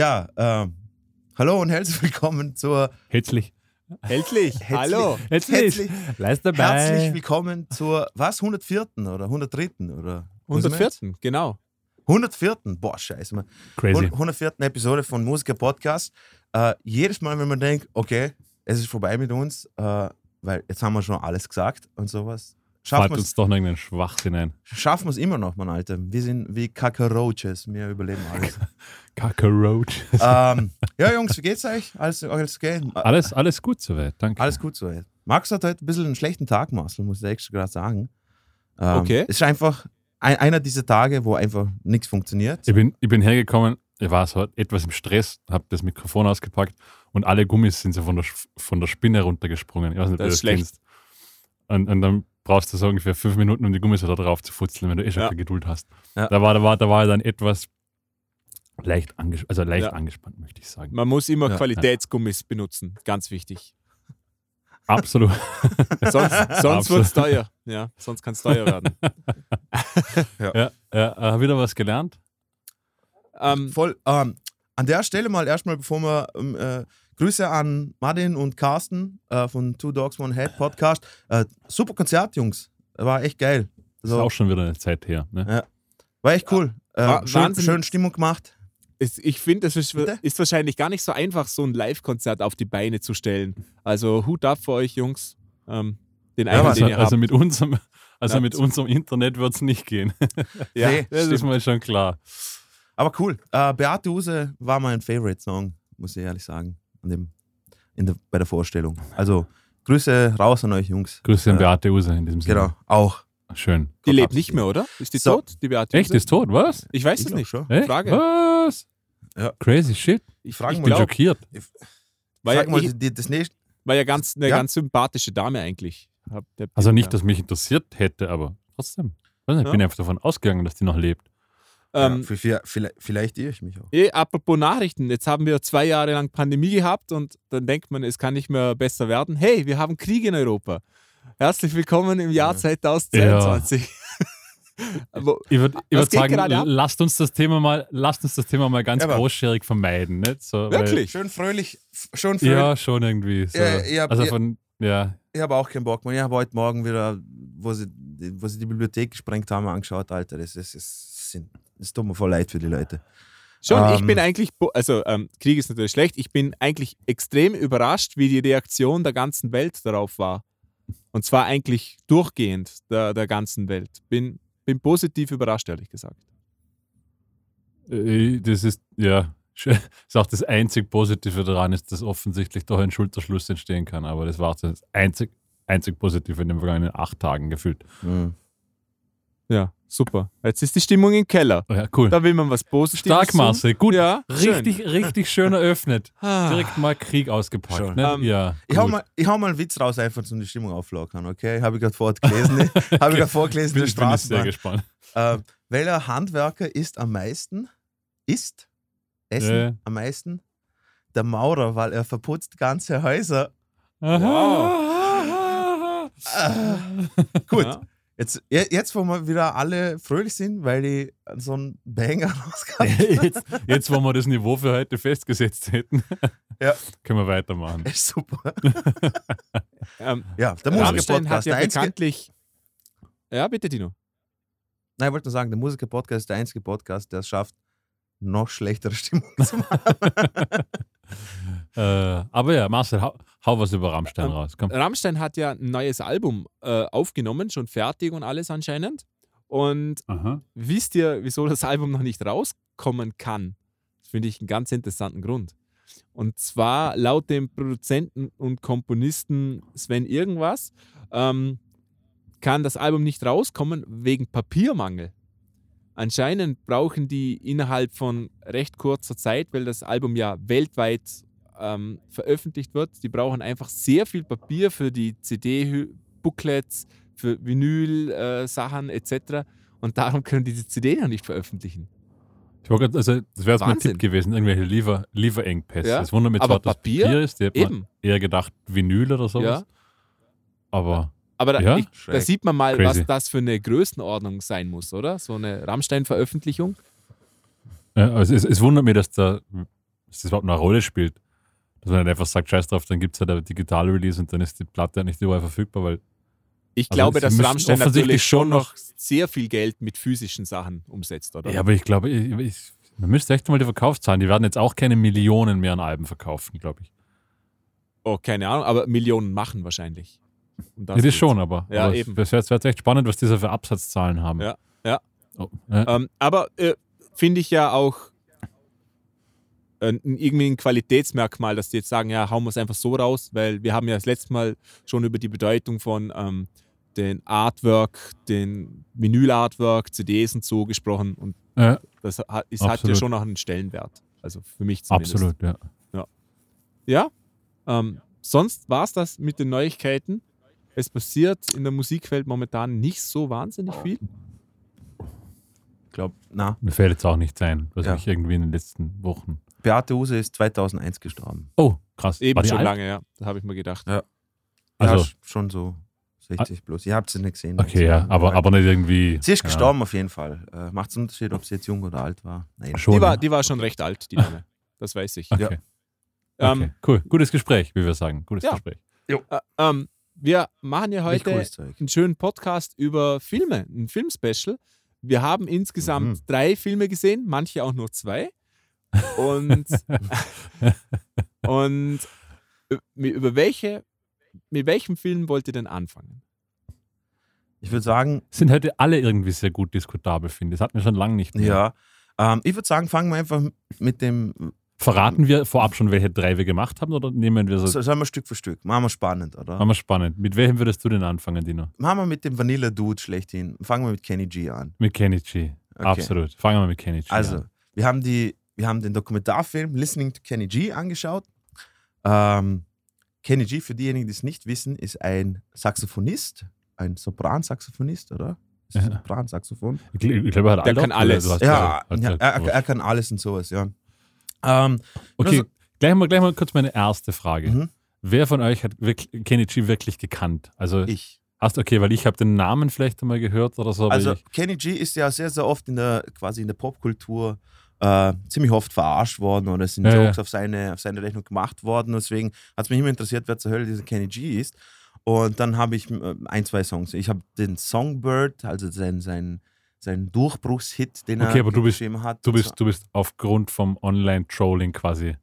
Ja, ähm, hallo und herzlich willkommen zur Herzlich. Herzlich. Hallo. Herzlich. Leist dabei. herzlich willkommen zur was 104. oder 103. oder was haben wir jetzt? 104. Genau. 104. Boah, scheiße. Man. Crazy. 104. Episode von Musiker Podcast. Äh, jedes Mal, wenn man denkt, okay, es ist vorbei mit uns, äh, weil jetzt haben wir schon alles gesagt und sowas. Schaffen wir es uns doch noch irgendeinen Schwachsinn ein. schaffen wir's immer noch, mein Alter. Wir sind wie Kakaroaches, wir überleben alles. Kakaroach. ähm, ja, Jungs, wie geht's euch? Alles, alles okay? Alles, alles gut soweit, danke. Alles gut so. Max hat heute ein bisschen einen schlechten Tag, Marcel, muss ich extra gerade sagen. Ähm, Okay. Es ist einfach ein, einer dieser Tage, wo einfach nichts funktioniert. Ich bin, ich bin hergekommen, ich war so etwas im Stress, habe das Mikrofon ausgepackt und alle Gummis sind so von der, von der Spinne runtergesprungen. Ich weiß nicht, ob Das du ist schlecht. kennst. Und, und dann brauchst du so ungefähr fünf Minuten, um die Gummis wieder drauf zu futzeln, wenn du eh schon Ja. keine Geduld hast. Ja. Da, war, da, war, da war ich dann etwas leicht, anges also leicht Ja. angespannt, möchte ich sagen. Man muss immer Ja. Qualitätsgummis benutzen. Ganz wichtig. Absolut. Sonst, sonst wird es teuer. Ja, sonst kann es teuer werden. ja, ja, äh, wieder was gelernt. Ähm, Voll. Ähm, an der Stelle mal erstmal, bevor wir ähm, äh, Grüße an Martin und Carsten äh, von Two Dogs One Head Podcast. Äh, super Konzert, Jungs. War echt geil. Das So, ist auch schon wieder eine Zeit her. Ne? war echt cool. Äh, Wa- schön, Wahnsinn. schön Stimmung gemacht. Es, ich finde, es ist, ist wahrscheinlich gar nicht so einfach, so ein Live-Konzert auf die Beine zu stellen. Also Hut ab für euch, Jungs. Ähm, den einen, was- den Also, ihr also habt. mit unserem, also Ja, mit so- unserem Internet wird es nicht gehen. Ja, Nee, Das ist mal schon klar. Aber cool. Äh, Beate Use war mein Favorite-Song, muss ich ehrlich sagen, an dem, in der, bei der Vorstellung. Also Grüße raus an euch, Jungs. Grüße an Äh, Beate Use in diesem Sinne. Genau, auch. Schön. Die Gott lebt nicht mehr, oder? Ist die So. tot, die Beate? Echt, Use? ist tot, was? Ich weiß Ich es nicht. schon. Echt? Frage. Was? Ja. Crazy shit. Ich, frag ich mal. Bin glaub, schockiert. war, Sag ja, mal, ich, die, das nächste. war ja ganz, eine Ja? ganz sympathische Dame eigentlich. Also nicht, dass mich interessiert hätte, aber trotzdem. Ich Ja. bin einfach davon ausgegangen, dass die noch lebt. Ähm, ja, für, für, vielleicht, vielleicht irre ich mich auch. Eh, apropos Nachrichten, jetzt haben wir zwei Jahre lang Pandemie gehabt und dann denkt man, es kann nicht mehr besser werden. Hey, wir haben Krieg in Europa. Herzlich willkommen im Jahr Ja. 2022. Wo- Ich würde würd sagen, lasst uns das Thema mal, lasst uns das Thema mal ganz Ja, großschärig vermeiden. Nicht? So, Wirklich? Schön fröhlich. Weil, fröhlich. ja, schon irgendwie. So. Ja, ja, also ja. von, ja. Ich habe auch keinen Bock mehr. Ich habe heute Morgen wieder, wo sie, wo sie die Bibliothek gesprengt haben, angeschaut. Alter, das ist, das sind, das tut mir voll leid für die Leute. Schon, ich Ähm. bin eigentlich, also ähm, Krieg ist natürlich schlecht, ich bin eigentlich extrem überrascht, wie die Reaktion der ganzen Welt darauf war. Und zwar eigentlich durchgehend der, der ganzen Welt. Bin, bin positiv überrascht, ehrlich gesagt. Äh, Das ist, ja, ist auch das einzig Positive daran, ist, dass offensichtlich doch ein Schulterschluss entstehen kann. Aber das war das einzig, einzig Positive in den vergangenen acht Tagen gefühlt. Mhm. Ja, super. Jetzt ist die Stimmung im Keller. Ja, cool. Da will man was Positives Stark, tun. Marcel. Gut. Ja, schön. Richtig, richtig schön eröffnet. Ah. Direkt mal Krieg ausgepackt. Ne? Ähm, ja, Ich hau, mal, ich hau mal einen Witz raus, einfach um die Stimmung auflockern, okay? Habe ich gerade vorgelesen. ne? Habe ich gerade vorgelesen bin, in der bin ich sehr Straßenbahn. gespannt. Äh, welcher Handwerker ist am meisten? Ist? Essen Ja. am meisten? Der Maurer, weil er verputzt ganze Häuser. Ah, gut, Ja. Jetzt, je- jetzt, wo wir wieder alle fröhlich sind, weil die so einen Banger rausgehauen jetzt, jetzt, wo wir das Niveau für heute festgesetzt hätten, Ja. können wir weitermachen. ist super. Ähm, Ja, der Rammstein hat Musiker-Podcast. ja Der einzige, bekanntlich. Ja, bitte, Dino. nein, ich wollte nur sagen, der Musiker-Podcast ist der einzige Podcast, der es schafft, noch schlechtere Stimmung zu machen. Äh, aber ja, Marcel, hau, hau was über Rammstein Ähm, raus. Komm. Rammstein hat ja ein neues Album äh, aufgenommen, schon fertig und alles anscheinend. Und Aha. wisst ihr, wieso das Album noch nicht rauskommen kann? Das finde ich einen ganz interessanten Grund. Und zwar laut dem Produzenten und Komponisten Sven Irgendwas ähm, kann das Album nicht rauskommen wegen Papiermangel. Anscheinend brauchen die innerhalb von recht kurzer Zeit, weil das Album ja weltweit ähm, veröffentlicht wird, die brauchen einfach sehr viel Papier für die CD-Booklets, für Vinyl-Sachen etc. Und darum können die die CD noch nicht veröffentlichen. Ich wollte also, das wäre jetzt mein. Tipp gewesen, irgendwelche Liefer, Lieferengpässe. Ja, Das wundert mich zwar, dass Papier, Papier ist, die hätte eher gedacht Vinyl oder sowas. Ja. Aber Aber da, Ja? ich, da sieht man mal, Crazy. was das für eine Größenordnung sein muss, oder? So eine Rammstein-Veröffentlichung. ja, also es, es wundert mich, dass, da, dass das überhaupt noch eine Rolle spielt. Dass man nicht einfach sagt, scheiß drauf, dann gibt es halt ein digitale Release und dann ist die Platte halt nicht überall verfügbar, weil Ich Also glaube, dass Rammstein offensichtlich natürlich schon schon noch sehr viel Geld mit physischen Sachen umsetzt, oder? Ja, aber ich glaube, ich, ich, man müsste echt mal die Verkaufszahlen, die werden jetzt auch keine Millionen mehr an Alben verkaufen, glaube ich. Oh, keine Ahnung, aber Millionen machen wahrscheinlich. Um Das, das geht's. schon, aber, Ja, aber eben. es wäre wär echt spannend, was diese für Absatzzahlen haben. Ja, ja. Oh, ja. Ähm, aber äh, finde ich ja auch äh, irgendwie ein Qualitätsmerkmal, dass die jetzt sagen, ja, hauen wir es einfach so raus, weil wir haben ja das letzte Mal schon über die Bedeutung von ähm, den Artwork, den Vinyl-Artwork, CDs und so gesprochen und Ja, das hat, ist, hat ja schon noch einen Stellenwert. Also für mich zumindest. absolut, ja. Ja, ähm, sonst war es das mit den Neuigkeiten. Es passiert in der Musikwelt momentan nicht so wahnsinnig viel. Ich glaube, na, Mir fällt jetzt auch nichts ein, was Ja. mich irgendwie in den letzten Wochen. Beate Use ist 2001 gestorben. Oh, krass. Eben schon alt? lange, ja. Da habe ich mir gedacht. Ja. Also- ja, sch- schon so 60 plus. Ihr habt sie nicht gesehen. Okay, ja, aber, aber nicht irgendwie. Sie ist ja. gestorben auf jeden Fall. Äh, Macht es einen Unterschied, ob sie jetzt jung oder alt war? Nein. Schon. Die war, die war schon recht alt, die Dame. Das weiß ich. Okay. Ja. Ähm, okay. Cool. Gutes Gespräch, wie wir sagen. Gutes Ja. Gespräch. Äh, ähm, wir machen ja heute einen schönen Podcast über Filme, ein Filmspecial. Wir haben insgesamt Mhm. drei Filme gesehen, manche auch nur zwei. Und, und äh, über welche, mit welchem Film wollt ihr denn anfangen? Ich würde sagen, Sind heute alle irgendwie sehr gut diskutabel, finde ich. Das hatten wir schon lange nicht mehr. ja. Ähm, ich würde sagen, fangen wir einfach mit dem. Verraten wir vorab schon, welche drei wir gemacht haben oder nehmen wir so? So, sollen wir Stück für Stück? Machen wir spannend, oder? Machen wir spannend. Mit welchem würdest du denn anfangen, Dino? Machen wir mit dem Vanilla Dude schlechthin. Fangen wir mit Kenny G an. Mit Kenny G. Okay. Absolut. Fangen wir mit Kenny G Also, an. wir haben, die, wir haben den Dokumentarfilm Listening to Kenny G angeschaut. Ähm, Kenny G, für diejenigen, die es nicht wissen, ist ein Saxophonist, ein Sopransaxophonist, oder? Sopransaxophon? Ich, ich glaube, er hat Der kann alles. Ja, ja er, er- er kann alles und sowas, ja. Ähm, Okay, Also- gleich, mal, gleich mal kurz meine erste Frage. mhm, Wer von euch hat wirklich, Kenny G wirklich gekannt? Also, ich. hast okay, weil ich habe den Namen vielleicht einmal gehört oder so. Also ich, Kenny G ist ja sehr, sehr oft in der quasi in der Popkultur äh, ziemlich oft verarscht worden oder es sind Ja, Jokes ja. Auf, seine, auf seine Rechnung gemacht worden. Deswegen hat es mich immer interessiert, wer zur Hölle dieser Kenny G ist. Und dann habe ich äh, ein, zwei Songs. Ich habe den Songbird, also sein, sein, sein Durchbruchshit, den Okay, er aber du bist- geschrieben hat. du, bist, du bist aufgrund vom Online-Trolling quasi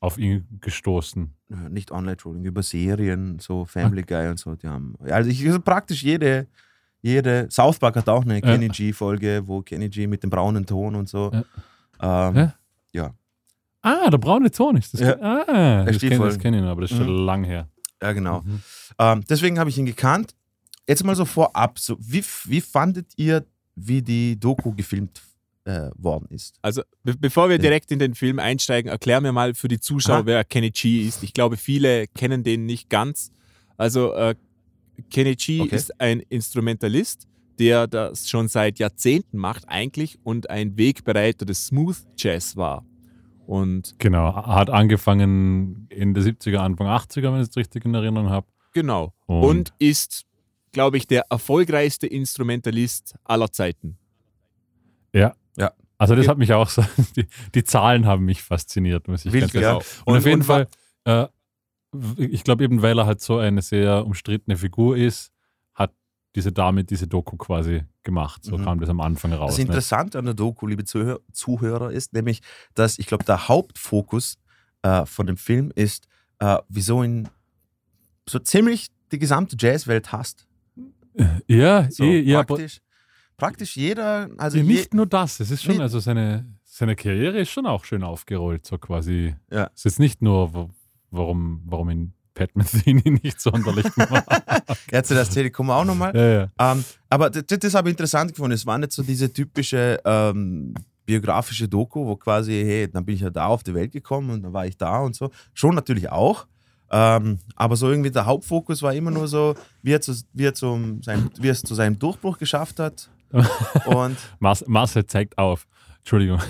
auf ihn gestoßen. Nicht Online-Trolling, über Serien, so Family Guy und so. Die haben, also ich also praktisch jede, jede, South Park hat auch eine Kenny G-Folge, wo Kenny G mit dem braunen Ton und so. Ähm, Ja? ja. Ah, der braune Ton ist das. Ja. Ah, das kenne das kenn ich noch, aber das ist schon Mhm. lang her. Ja, genau. Mhm. Ähm, deswegen habe ich ihn gekannt. Jetzt mal so vorab, so, wie, wie fandet ihr, wie die Doku gefilmt äh, worden ist? Also, be bevor wir Ja. direkt in den Film einsteigen, erklär mir mal für die Zuschauer, Aha. wer Kenny G ist. Ich glaube, viele kennen den nicht ganz. Also, äh, Kenny G Okay. ist ein Instrumentalist, der das schon seit Jahrzehnten macht, eigentlich, und ein Wegbereiter des Smooth Jazz war. Und Genau, hat angefangen in der 70er, Anfang 80er, wenn ich es richtig in Erinnerung habe. genau. Und, Und ist, glaube ich, der erfolgreichste Instrumentalist aller Zeiten. ja. Ja. Also das Ja. hat mich auch so, die, die Zahlen haben mich fasziniert, muss ich Wild, ganz ja. ehrlich Genau. Und, auf jeden wa- Fall, äh, ich glaube eben, weil er halt so eine sehr umstrittene Figur ist, hat diese Dame diese Doku quasi gemacht. So Mhm. kam das am Anfang raus. Das ne? Interessante an der Doku, liebe Zuhör Zuhörer, ist nämlich, dass ich glaube, der Hauptfokus äh, von dem Film ist, äh, wieso ihn so ziemlich die gesamte Jazzwelt hasst. Ja, So, eh, ja, praktisch, praktisch jeder, also je, nicht nur das. Es ist schon, also seine, seine Karriere ist schon auch schön aufgerollt, so quasi. Ja. Es ist nicht nur, warum, warum ihn Pat Metheny nicht sonderlich war. jetzt das Telekom auch nochmal. ja, ja. Ähm, aber das, das habe ich interessant gefunden. Es war nicht so diese typische ähm, biografische Doku, wo quasi, hey, dann bin ich ja da auf die Welt gekommen und dann war ich da und so. Schon natürlich auch. Ähm, aber so irgendwie der Hauptfokus war immer nur so, wie er, zu, wie er, zum, sein, wie er es zu seinem Durchbruch geschafft hat. Und Marcel zeigt auf. Entschuldigung.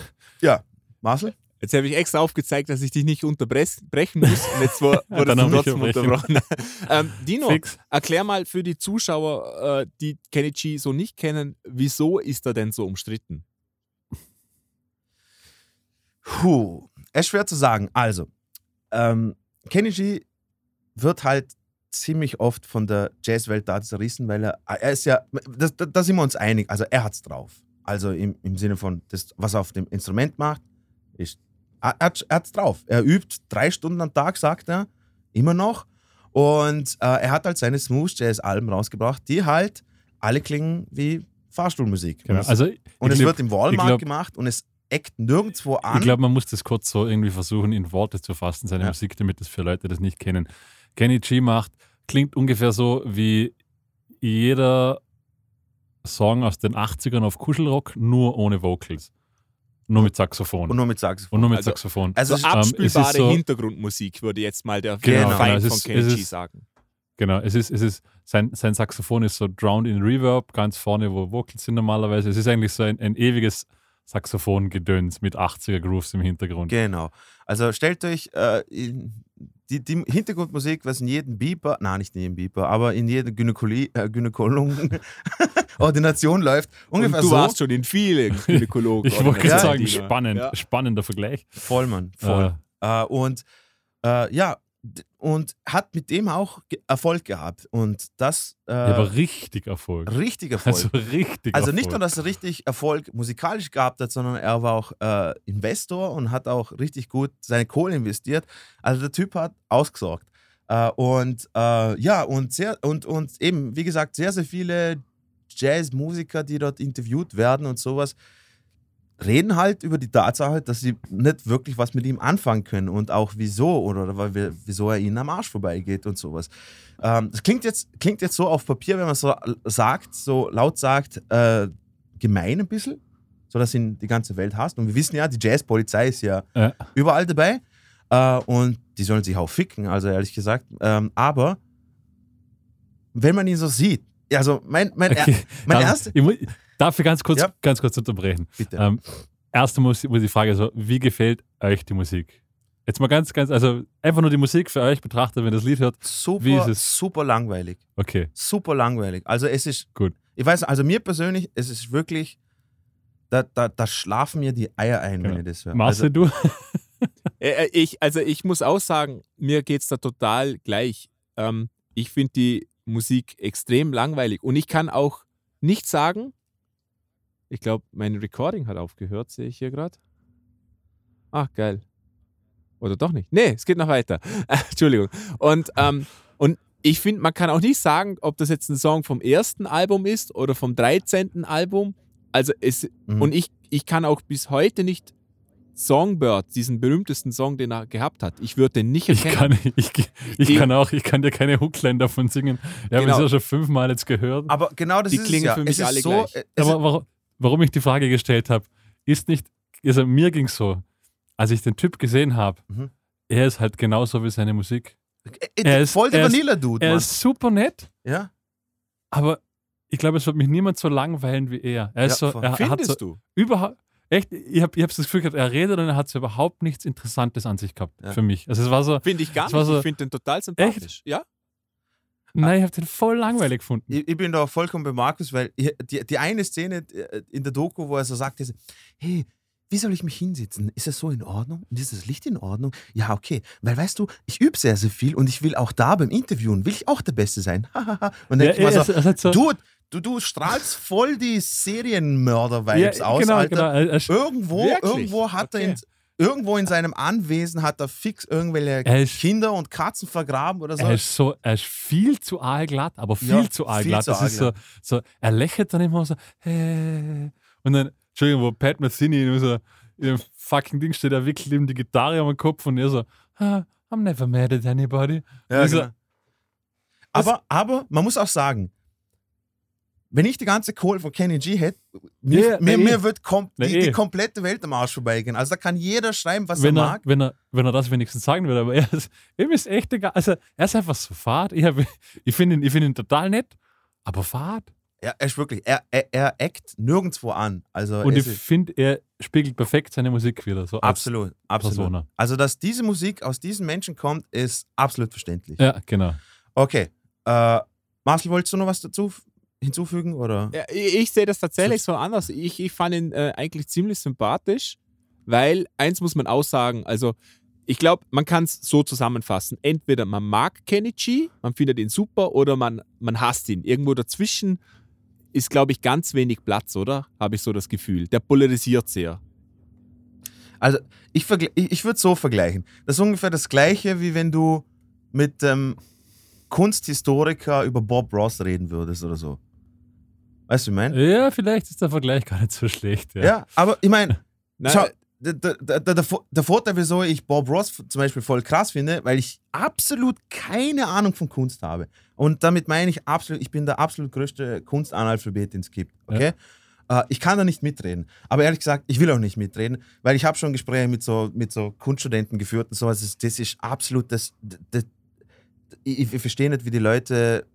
ja, Marcel? Jetzt habe ich extra aufgezeigt, dass ich dich nicht unterbrechen muss. Und jetzt wurde ich trotzdem unterbrechen. unterbrochen. ähm, Dino, Fix. erklär mal für die Zuschauer, äh, die Kenny G so nicht kennen, wieso ist er denn so umstritten? Puh, es ist schwer zu sagen. Also, ähm, Kenny G wird halt ziemlich oft von der Jazzwelt da zerrissen, weil er, er ist ja, da, sind wir uns einig, also er hat's drauf. Also im, im Sinne von, das, was er auf dem Instrument macht, ist, er, er, hat- hat's drauf. Er übt drei Stunden am Tag, sagt er, immer noch. Und äh, er hat halt seine Smooth Jazz-Alben rausgebracht, die halt alle klingen wie Fahrstuhlmusik. Genau. Und es, Also, und es ich wird im Walmart glaub- gemacht und es eckt nirgendwo an. Ich glaube, man muss das kurz so irgendwie versuchen, in Worte zu fassen, seine Ja. Musik, damit das für Leute, das nicht kennen. Kenny G macht, klingt ungefähr so wie jeder Song aus den 80ern auf Kuschelrock, nur ohne Vocals. Nur mit Saxophon. und nur mit Saxophon. Und nur mit Also- Saxophon. Also, So ähm, es ist abspielbare so- Hintergrundmusik, würde jetzt mal der Genau, Feind genau, von ist- Kenny G ist- sagen. Genau, es ist, es ist, sein, sein Saxophon ist so drowned in Reverb, ganz vorne, wo Vocals sind normalerweise. Es ist eigentlich so ein, ein ewiges Saxophon-Gedöns mit 80er-Grooves im Hintergrund. Genau. Also stellt euch äh, in, die, die Hintergrundmusik, was in jedem Beeper, nein, nicht in jedem Beeper, aber in jeder Gynäkologie, äh, läuft. Und Ungefähr du so. warst schon in vielen Gynäkologen. Ich wollte gerade sagen, spannend, Ja. spannender Vergleich. Voll, Mann. Voll. Äh, und äh, ja, und hat mit dem auch Erfolg gehabt. Und das äh, Ja, aber richtig Erfolg. richtig Erfolg. Also richtig Also Erfolg. nicht nur, dass er richtig Erfolg musikalisch gehabt hat, sondern er war auch äh, Investor und hat auch richtig gut seine Kohle investiert. Also der Typ hat ausgesorgt. Äh, und äh, ja, und, sehr, und, und eben, wie gesagt, sehr, sehr viele Jazzmusiker, die dort interviewt werden und sowas, reden halt über die Tatsache, dass sie nicht wirklich was mit ihm anfangen können und auch wieso oder wieso er ihnen am Arsch vorbeigeht und sowas. Ähm, das klingt jetzt, klingt jetzt so auf Papier, wenn man so sagt, so laut sagt, äh, gemein ein bisschen, so dass ihn die ganze Welt hasst. Und wir wissen ja, die Jazzpolizei ist ja Ja. überall dabei äh, und die sollen sich auch ficken, also ehrlich gesagt. Ähm, aber wenn man ihn so sieht, also mein, mein, Okay, mein erster, darf ich ganz kurz, Ja. ganz kurz unterbrechen? bitte. Ähm, erste muss, muss die Frage so, wie gefällt euch die Musik? Jetzt mal ganz, ganz, also einfach nur die Musik für euch betrachtet, wenn ihr das Lied hört. super, wie ist es? super langweilig. Okay, super langweilig. Also es ist, Gut. ich weiß, also mir persönlich, es ist wirklich, da, da, da schlafen mir die Eier ein, wenn Ja. ich das höre. Marcel, Also, du? Äh, äh, ich, also ich muss auch sagen, mir geht es da total gleich. Ähm, ich finde die Musik extrem langweilig und ich kann auch nicht sagen, ich glaube, mein Recording hat aufgehört, sehe ich hier gerade. Ach, geil. Oder doch nicht? Nee, es geht noch weiter. Entschuldigung. Und, ähm, und ich finde, man kann auch nicht sagen, ob das jetzt ein Song vom ersten Album ist oder vom 13. Album. Also es, mhm. und ich, ich kann auch bis heute nicht Songbird, diesen berühmtesten Song, den er gehabt hat, ich würde den nicht Ich erkennen. kann, ich, ich Die- kann auch, ich kann dir keine Hookline davon singen. Ich habe Genau. es ja schon fünfmal jetzt gehört. aber genau das die ist es klingen ja. für es mich ist alle so, gleich. äh, Es Aber warum, warum ich die Frage gestellt habe, ist nicht, also mir ging es so, als ich den Typ gesehen habe, Mhm. er ist halt genauso wie seine Musik. ist, er ist- voll der er Vanilla-Dude, Er Mann. ist super nett, Ja? aber ich glaube, es wird mich niemand so langweilen wie er. Er ist Ja, so, er, hat so Findest du? überhaupt, echt, ich habe ich hab das Gefühl gehabt, er redet und er hat so überhaupt nichts Interessantes an sich gehabt Ja. für mich. Also es war so, Finde ich gar nicht. so- ich finde den total sympathisch. Ja? Nein, ich habe den voll langweilig gefunden. Ich, ich bin da vollkommen bei Markus, weil die, die eine Szene äh, in der Doku, wo er so sagt, ist, hey, wie soll ich mich hinsetzen? Ist das so in Ordnung? Ist das Licht in Ordnung? Ja, okay. Weil weißt du, ich übe sehr, sehr viel und ich will auch da beim Interviewen, will ich auch der Beste sein. und dann Ja, ich mal er, so, er, er hat so du, du, du strahlst voll die Serienmörder-Vibes ja, aus, genau, Alter. genau. Er, er, Irgendwo, Wirklich? irgendwo hat er Okay. in, irgendwo in seinem Anwesen hat er fix irgendwelche Er ist- Kinder und Katzen vergraben oder so. Er ist so, er ist viel zu aalglatt, aber viel Ja, zu aalglatt. Das ist so, so, er lächelt dann immer so, hey. und dann, Entschuldigung, wo Pat Metheny in so in dem fucking Ding steht, er wickelt ihm die Gitarre am Kopf und er so, ah, I'm never mad at anybody. Ja, genau. aber, aber man muss auch sagen, wenn ich die ganze Kohle von Kenny G hätte, mir, Ja, mir, na eh. mir wird kom Na die, eh. die komplette Welt am Arsch vorbeigehen. Also da kann jeder schreiben, was Wenn er er, mag. wenn, er, wenn er das wenigstens sagen würde, aber er ist, ihm ist echt egal. Also, er ist einfach so fad. Ich, ich finde ihn, ich find ihn total nett, aber fad. Er, er ist wirklich, er, er, er eckt nirgendwo an. Also Und ich finde, er spiegelt perfekt seine Musik wieder. So absolut, absolut. Persona. Also, dass diese Musik aus diesen Menschen kommt, ist absolut verständlich. Ja, genau. Okay. Äh, Marcel, wolltest du noch was dazu hinzufügen? Oder? Ja, ich, ich sehe das tatsächlich so anders. Ich, ich fand ihn äh, eigentlich ziemlich sympathisch. weil eins muss man aussagen, also ich glaube, man kann es so zusammenfassen. Entweder man mag G, man findet ihn super, oder man, man hasst ihn. Irgendwo dazwischen ist, glaube ich, ganz wenig Platz, oder? Habe ich so das Gefühl. Der polarisiert sehr. Also, ich, ich, würde so vergleichen. Das ist ungefähr das Gleiche, wie wenn du mit dem Kunsthistoriker über Bob Ross reden würdest oder so. Weißt du, ich meine? Ja, vielleicht ist der Vergleich gar nicht so schlecht. Ja. Ja, aber ich meine, Schau, der, der, der, der, Vor- der Vorteil, wieso ich Bob Ross zum Beispiel voll krass finde, weil ich absolut keine Ahnung von Kunst habe. Und damit meine ich absolut, ich bin der absolut größte Kunstanalphabet, den es gibt. Okay? Äh, ich kann da nicht mitreden. Aber ehrlich gesagt, ich will auch nicht mitreden, weil ich habe schon Gespräche mit so, mit so Kunststudenten geführt und sowas. Das, das ist absolut das. das ich, ich verstehe nicht, wie die Leute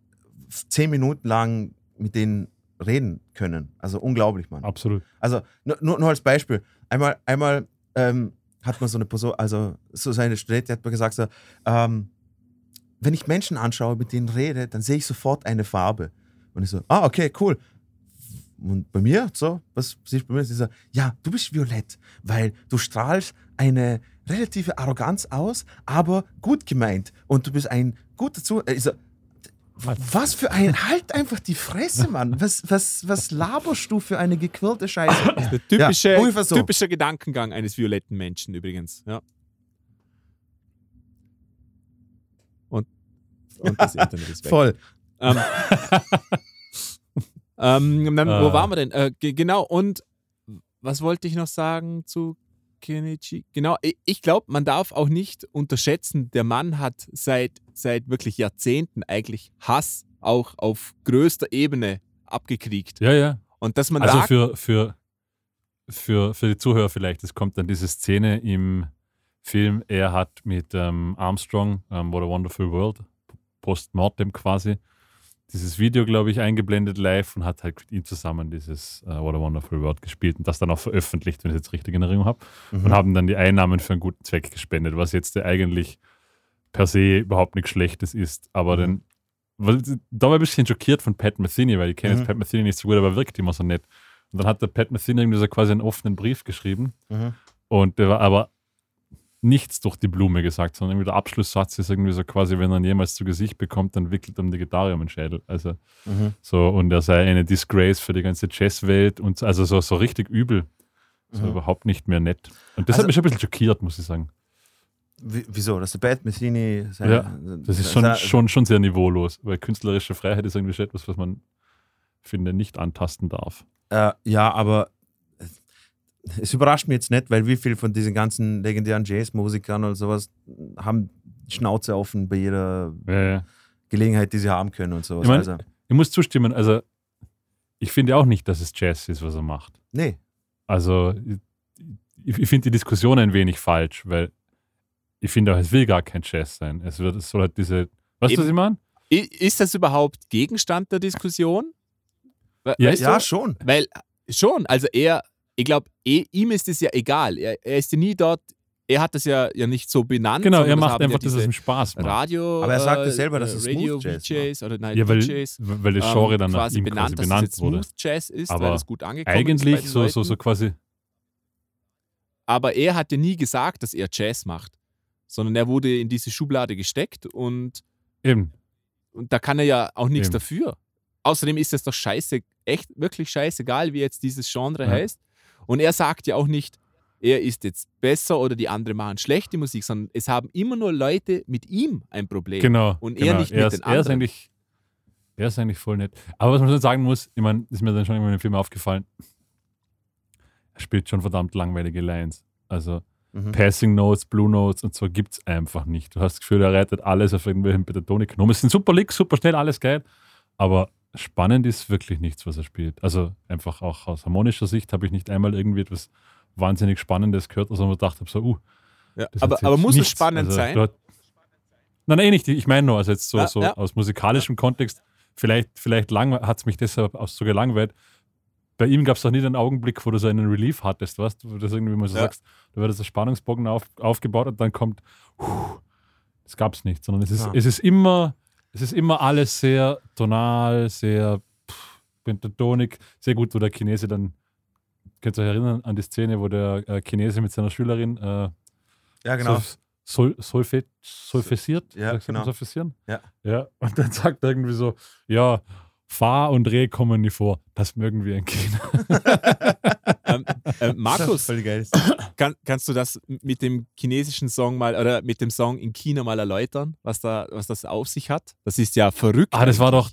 zehn Minuten lang mit denen reden können. Also unglaublich, Mann. Absolut. Also nur, nur, als Beispiel. Einmal, einmal ähm, hat man so eine Person, also so seine Studentin hat mir gesagt, so, ähm, wenn ich Menschen anschaue, mit denen rede, dann sehe ich sofort eine Farbe. Und ich so, ah, okay, cool. Und bei mir, so, was siehst du bei mir? Sie so, ja, du bist violett, weil du strahlst eine relative Arroganz aus, aber gut gemeint. Und du bist ein guter Zu. Ich so, was für ein, halt einfach die Fresse, Mann. Was, was, was laberst du für eine gequirlte Scheiße? der typische, Ja, so. typischer Gedankengang eines violetten Menschen übrigens. Ja. Und, und das Internet ist weg. Voll. Ähm, ähm, wo Ah. waren wir denn? Äh, ge- genau, und was wollte ich noch sagen zu Kenichi? Genau, ich, glaube, man darf auch nicht unterschätzen, der Mann hat seit, seit wirklich Jahrzehnten eigentlich Hass auch auf größter Ebene abgekriegt. Ja, ja. Und dass man Also da für, für, für, für die Zuhörer vielleicht, es kommt dann diese Szene im Film, er hat mit ähm, Armstrong, ähm, What a Wonderful World, postmortem quasi, dieses Video, glaube ich, eingeblendet live und hat halt mit ihm zusammen dieses äh, What a Wonderful World gespielt und das dann auch veröffentlicht, wenn ich jetzt richtig in Erinnerung habe. Mhm. Und haben dann die Einnahmen für einen guten Zweck gespendet, was jetzt eigentlich per se überhaupt nichts Schlechtes ist. Aber Mhm. dann, weil, da war ich ein bisschen schockiert von Pat Metheny, weil ich kenne Mhm. jetzt Pat Metheny nicht so gut, aber er wirkt immer so nett. Und dann hat der Pat Metheny irgendwie so quasi einen offenen Brief geschrieben Mhm. und der war aber nichts durch die Blume gesagt, sondern irgendwie der Abschlusssatz ist irgendwie so quasi, wenn er ihn jemals zu Gesicht bekommt, dann wickelt er ihm die Gitarre um den Schädel. Also Mhm. so, und er sei eine Disgrace für die ganze Jazzwelt und so- also so, so richtig übel. So Mhm. überhaupt nicht mehr nett. Und das Also- hat mich schon ein bisschen schockiert, muss ich sagen. Wie- Wieso? Dass der Bad Messini. sein- Ja, Das ist schon, schon, schon sehr niveaulos, weil künstlerische Freiheit ist irgendwie schon etwas, was man, finde, nicht antasten darf. Äh, ja, aber es überrascht mich jetzt nicht, weil wie viel von diesen ganzen legendären Jazzmusikern und sowas haben die Schnauze offen bei jeder Ja, ja. Gelegenheit, die sie haben können und sowas. Ich mein- also, Ich muss zustimmen, also ich finde auch nicht, dass es Jazz ist, was er macht. nee. Also ich, ich finde die Diskussion ein wenig falsch, weil ich finde auch, es will gar kein Jazz sein. Es, wird, es soll halt diese, weißt du, was ich meine? Ist das überhaupt Gegenstand der Diskussion? We- Ja, Ja, schon. Weil schon, also er, ich glaube, eh, ihm ist es ja egal. Er, er ist ja nie dort, er hat das ja, ja nicht so benannt. Genau, er das macht einfach, ja dass es ihm Spaß macht. Radio. Aber er sagte äh, selber, dass äh, es Radio Smooth Jazz VJs oder Night Ja, weil, DJs. weil das Genre ähm, dann nach quasi ihm benannt, quasi dass benannt es wurde. Smooth Jazz ist, Aber weil es gut angekommen ist. Eigentlich den so, so, so quasi, Aber er hat ja nie gesagt, dass er Jazz macht, sondern er wurde in diese Schublade gesteckt und, eben, und da kann er ja auch nichts Eben. dafür. Außerdem ist es doch scheiße, echt wirklich scheißegal, wie jetzt dieses Genre Ja. heißt. Und er sagt ja auch nicht, er ist jetzt besser oder die anderen machen schlechte Musik, sondern es haben immer nur Leute mit ihm ein Problem. genau. Und genau. er nicht mit er ist, den Er ist, anderen. eigentlich, er ist eigentlich voll nett. Aber was man schon sagen muss, ich meine, ist mir dann schon immer in dem Film aufgefallen, er spielt schon verdammt langweilige Lines. Also Mhm. Passing Notes, Blue Notes und so gibt es einfach nicht. Du hast das Gefühl, er rettet alles auf irgendwelchen Pentatonik-Knoten. Es sind super Licks, super schnell, alles geil. Aber spannend ist wirklich nichts, was er spielt. Also einfach auch aus harmonischer Sicht habe ich nicht einmal irgendwie etwas wahnsinnig Spannendes gehört, also man dachte so, uh, Ja, aber, aber muss es nichts. spannend Also, sein? hat- Nein, nein, eh nicht. Ich meine nur, also jetzt so, Ja, so ja. aus musikalischem Kontext, vielleicht, vielleicht hat es mich deshalb auch so gelangweilt. Bei ihm gab es doch nie den Augenblick, wo du so einen Relief hattest, weißt du, wo du das irgendwie mal so sagst, da wird das Spannungsbogen auf, aufgebaut und dann kommt, das gab es nicht, sondern es ist, es ist immer, es ist immer alles sehr tonal, sehr pff, pentatonik, sehr gut, wo der Chinese dann könnt ihr euch erinnern an die Szene, wo der äh, Chinese mit seiner Schülerin äh, Ja, genau. Sol, Sol, Solfe, solfessiert? Ja, genau. Solfessieren? Ja. ja. Und dann sagt er irgendwie so, ja, Fahr und Reh kommen nicht vor. Das mögen wir in China. Ähm, äh, Markus, kann, kannst du das mit dem chinesischen Song mal oder mit dem Song in China mal erläutern, was, da, was das auf sich hat? Das ist ja verrückt. ah, das war doch,